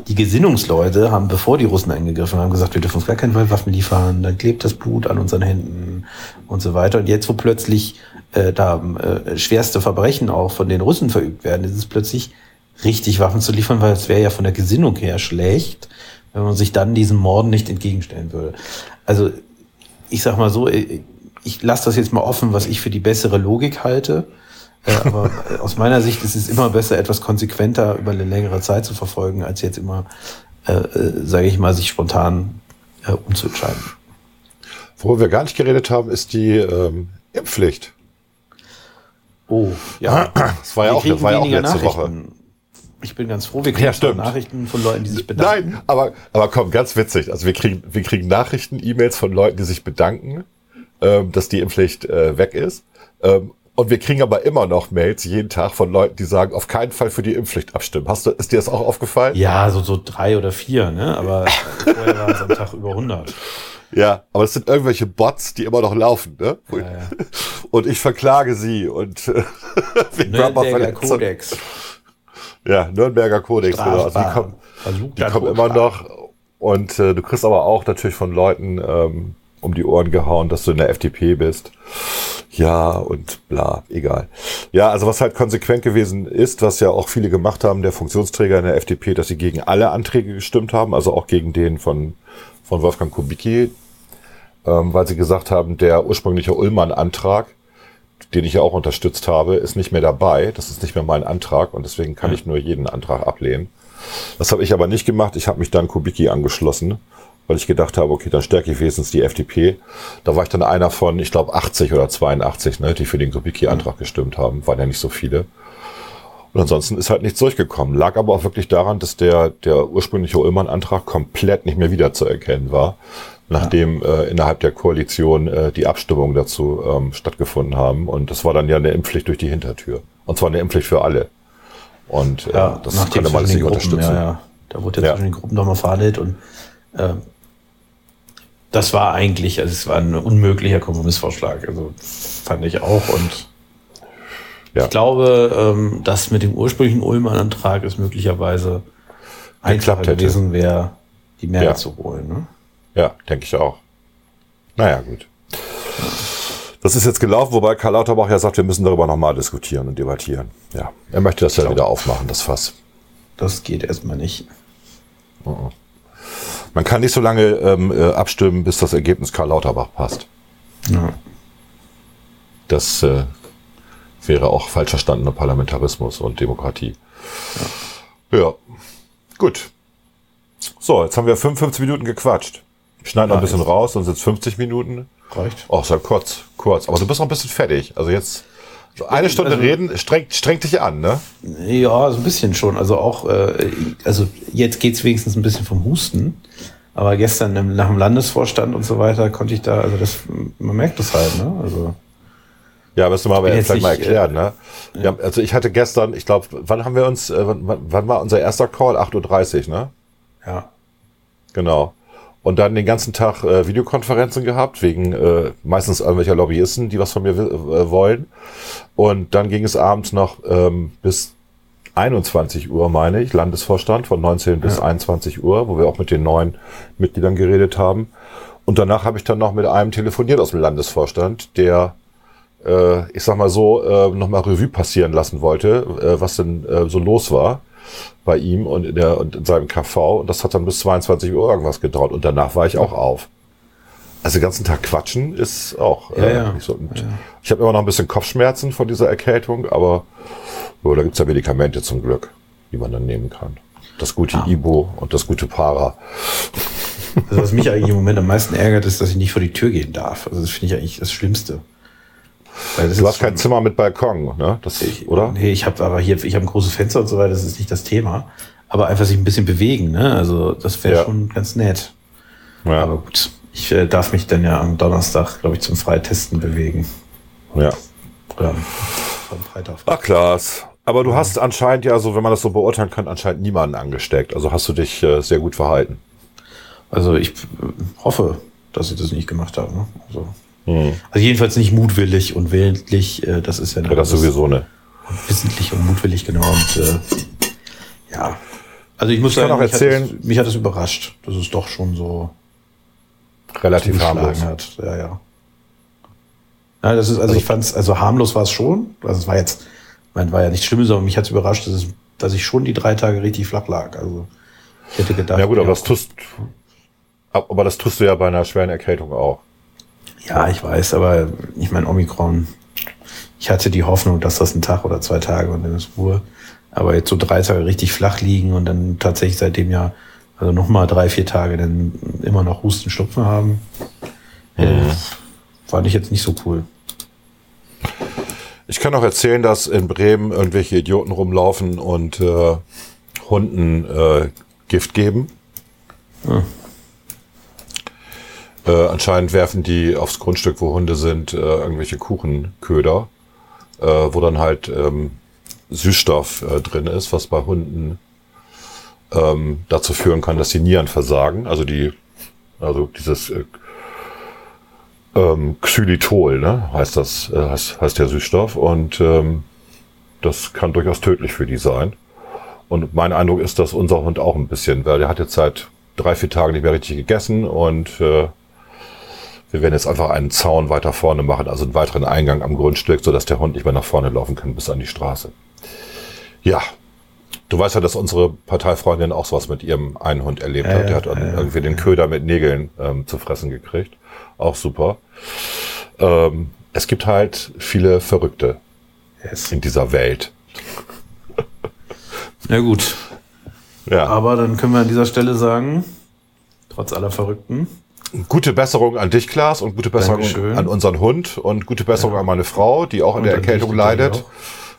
Die Gesinnungsleute haben, bevor die Russen eingegriffen haben, gesagt, wir dürfen uns gar keinen Fall Waffen liefern, dann klebt das Blut an unseren Händen und so weiter. Und jetzt, wo plötzlich äh, da äh, schwerste Verbrechen auch von den Russen verübt werden, ist es plötzlich richtig Waffen zu liefern, weil es wäre ja von der Gesinnung her schlecht, wenn man sich dann diesen Morden nicht entgegenstellen würde. Also ich sag mal so, äh, ich lasse das jetzt mal offen, was ich für die bessere Logik halte. Äh, aber <laughs> aus meiner Sicht ist es immer besser, etwas konsequenter über eine längere Zeit zu verfolgen, als jetzt immer, äh, äh, sage ich mal, sich spontan äh, umzuentscheiden. Worüber wir gar nicht geredet haben, ist die ähm, Impfpflicht. Oh, ja. Das war ja auch, war ja auch letzte Woche. Ich bin ganz froh, wir kriegen Ja. Nachrichten von Leuten, die sich bedanken. Nein, aber, aber komm, ganz witzig. Also wir kriegen, wir kriegen Nachrichten, E-Mails von Leuten, die sich bedanken, ähm, dass die Impfpflicht äh, weg ist. Ähm, und wir kriegen aber immer noch Mails jeden Tag von Leuten, die sagen, auf keinen Fall für die Impfpflicht abstimmen. Hast du, ist dir das auch aufgefallen? Ja, so, so drei oder vier, ne? Aber <laughs> vorher waren es am Tag über 100. Ja, aber es sind irgendwelche Bots, die immer noch laufen, ne? Und ich verklage sie und äh, <laughs> wegen. Kodex. Ja, Nürnberger Kodex, genau. Also die kommen, die kommen immer noch. Und äh, du kriegst aber auch natürlich von Leuten ähm, um die Ohren gehauen, dass du in der FDP bist. Ja, und bla, egal. Ja, also was halt konsequent gewesen ist, was ja auch viele gemacht haben, der Funktionsträger in der FDP, dass sie gegen alle Anträge gestimmt haben, also auch gegen den von, von Wolfgang Kubicki, ähm, weil sie gesagt haben, der ursprüngliche Ullmann-Antrag, den ich ja auch unterstützt habe, ist nicht mehr dabei. Das ist nicht mehr mein Antrag und deswegen kann ich nur jeden Antrag ablehnen. Das habe ich aber nicht gemacht. Ich habe mich dann Kubicki angeschlossen, weil ich gedacht habe, okay, dann stärke ich wenigstens die FDP. Da war ich dann einer von, ich glaube, 80 oder 82, ne, die für den Kubicki-Antrag gestimmt haben. Waren ja nicht so viele. Und ansonsten ist halt nichts durchgekommen. Lag aber auch wirklich daran, dass der, der ursprüngliche Ullmann-Antrag komplett nicht mehr wiederzuerkennen war, nachdem äh, innerhalb der Koalition äh, die Abstimmungen dazu ähm, stattgefunden haben. Und das war dann ja eine Impfpflicht durch die Hintertür. Und zwar eine Impfpflicht für alle. Und äh, Ja, das konnte man nicht unterstützen. ja, ja. Da wurde ja, Ja. zwischen den Gruppen nochmal verhandelt und äh, das war eigentlich, also es war ein unmöglicher Kompromissvorschlag. Also fand ich auch und Ja. ich glaube, ähm, das mit dem ursprünglichen Ullmann-Antrag ist möglicherweise einfacher gewesen wäre, die Mehrheit Ja. zu holen. Ne? Ja, denke ich auch. Naja, gut. Das ist jetzt gelaufen, wobei Karl Lauterbach ja sagt, wir müssen darüber nochmal diskutieren und debattieren. Ja, er möchte das ja wieder aufmachen, das Fass. Das geht erstmal nicht. Man kann nicht so lange ähm, äh, abstimmen, bis das Ergebnis Karl Lauterbach passt. Ja. Das äh, wäre auch falsch verstandener Parlamentarismus und Demokratie. Ja. gut. So, jetzt haben wir 55 Minuten gequatscht. Ich schneide noch ein Ja, bisschen raus, dann sind es 50 Minuten. Reicht. Oh, ist ja kurz, kurz. Aber du bist noch ein bisschen fertig. Also jetzt so eine Stunde also- reden, strengt, strengt dich an, ne? Ja, so ein bisschen schon. Also auch, äh, also jetzt geht's wenigstens ein bisschen vom Husten. Aber gestern im, nach dem Landesvorstand und so weiter konnte ich da, also das, man merkt das halt, ne? Also Ja, müssen wir aber vielleicht mal nicht, erklären, ne? Ja, also ich hatte gestern, ich glaube, wann haben wir uns, äh, wann- wann war unser erster Call? 8.30 Uhr, ne? ja. Genau. Und dann den ganzen Tag äh, Videokonferenzen gehabt, wegen äh, meistens irgendwelcher Lobbyisten, die was von mir äh, wollen. Und dann ging es abends noch ähm, bis 21 Uhr, meine ich, Landesvorstand von 19 bis 21 Uhr, wo wir auch mit den neuen Mitgliedern geredet haben. Und danach habe ich dann noch mit einem telefoniert aus dem Landesvorstand, der, äh, ich sag mal so, äh, nochmal Revue passieren lassen wollte, äh, was denn äh, so los war bei ihm und in, der, und in seinem KV. Und das hat dann bis 22 Uhr irgendwas gedauert. Und danach war ich auch auf. Also den ganzen Tag quatschen ist auch Ja, ja. nicht so. Und Ich habe immer noch ein bisschen Kopfschmerzen von dieser Erkältung, aber oh, da gibt's ja Medikamente zum Glück, die man dann nehmen kann. Das gute Ah. Ibo und das gute Para. Also was mich eigentlich im Moment am meisten ärgert, ist, dass ich nicht vor die Tür gehen darf. Also das finde ich eigentlich das Schlimmste. Du ist hast kein Zimmer mit Balkon, ne? Das, Ich, oder? Nee, ich habe aber hier, ich habe ein großes Fenster und so weiter, das ist nicht das Thema. Aber einfach sich ein bisschen bewegen, ne? Also das wäre Ja. schon ganz nett. Ja. Aber gut, ich äh, darf mich dann ja am Donnerstag, glaube ich, zum Freitesten bewegen. ja. Oder am Freitag. Ach, Klaas. Aber du hast anscheinend ja, so wenn man das so beurteilen kann, anscheinend niemanden angesteckt. Also hast du dich äh, sehr gut verhalten. Also ich äh, hoffe, dass ich das nicht gemacht habe. Ne? Also, also jedenfalls nicht mutwillig und willentlich. Äh, das ist ja, Ja, das sowieso ne. wissentlich und mutwillig genau. Und äh, ja, also ich muss kann sagen, auch mich, erzählen- hat das, mich hat das überrascht, dass es doch schon so Relativ harmlos. hat. Ja, ja. Ja, das ist, also ich fand es, also harmlos war es schon. Also es war jetzt, mein, war ja nichts Schlimmes, aber mich hat es überrascht, dass, es, dass ich schon die drei Tage richtig flach lag. Also ich hätte gedacht. Ja gut, aber ja, das tust, aber das tust du ja bei einer schweren Erkältung auch. Ja, ich weiß, aber ich meine, Omikron, ich hatte die Hoffnung, dass das ein Tag oder zwei Tage und dann ist Ruhe. Aber jetzt so drei Tage richtig flach liegen und dann tatsächlich seitdem ja, also nochmal drei, vier Tage dann immer noch Husten, Schnupfen haben, äh, fand ich jetzt nicht so cool. Ich kann auch erzählen, dass in Bremen irgendwelche Idioten rumlaufen und äh, Hunden äh, Gift geben. Äh, anscheinend werfen die aufs Grundstück, wo Hunde sind, äh, irgendwelche Kuchenköder, äh, wo dann halt ähm, Süßstoff äh, drin ist, was bei Hunden ähm, dazu führen kann, dass die Nieren versagen. Also die, also dieses äh, ähm, Xylitol, ne, heißt das, äh, heißt, heißt der Süßstoff und ähm, das kann durchaus tödlich für die sein. Und mein Eindruck ist, dass unser Hund auch ein bisschen, weil der hat jetzt seit drei, vier Tagen nicht mehr richtig gegessen und äh, wir werden jetzt einfach einen Zaun weiter vorne machen, also einen weiteren Eingang am Grundstück, sodass der Hund nicht mehr nach vorne laufen kann bis an die Straße. Ja, du weißt ja, dass unsere Parteifreundin auch sowas mit ihrem einen Hund erlebt Ja, hat. ja, Der hat ja, ja. irgendwie den Köder mit Nägeln ähm, zu fressen gekriegt. Auch super. Ähm, es gibt halt viele Verrückte Yes. in dieser Welt. Na gut. Ja. Aber dann können wir an dieser Stelle sagen, trotz aller Verrückten, Gute Besserung an dich, Klaas, und gute Besserung Dankeschön. an unseren Hund und gute Besserung an meine Frau, die auch an Und der Erkältung leidet.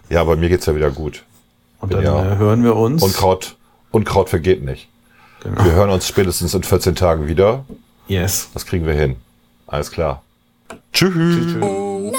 Ja, bei mir geht's ja wieder gut. und dann ja äh, hören wir uns. Unkraut, Unkraut vergeht nicht. Genau. Wir hören uns spätestens in 14 Tagen wieder. Yes. Das kriegen wir hin. Alles klar. Tschüss. Tschüss. Na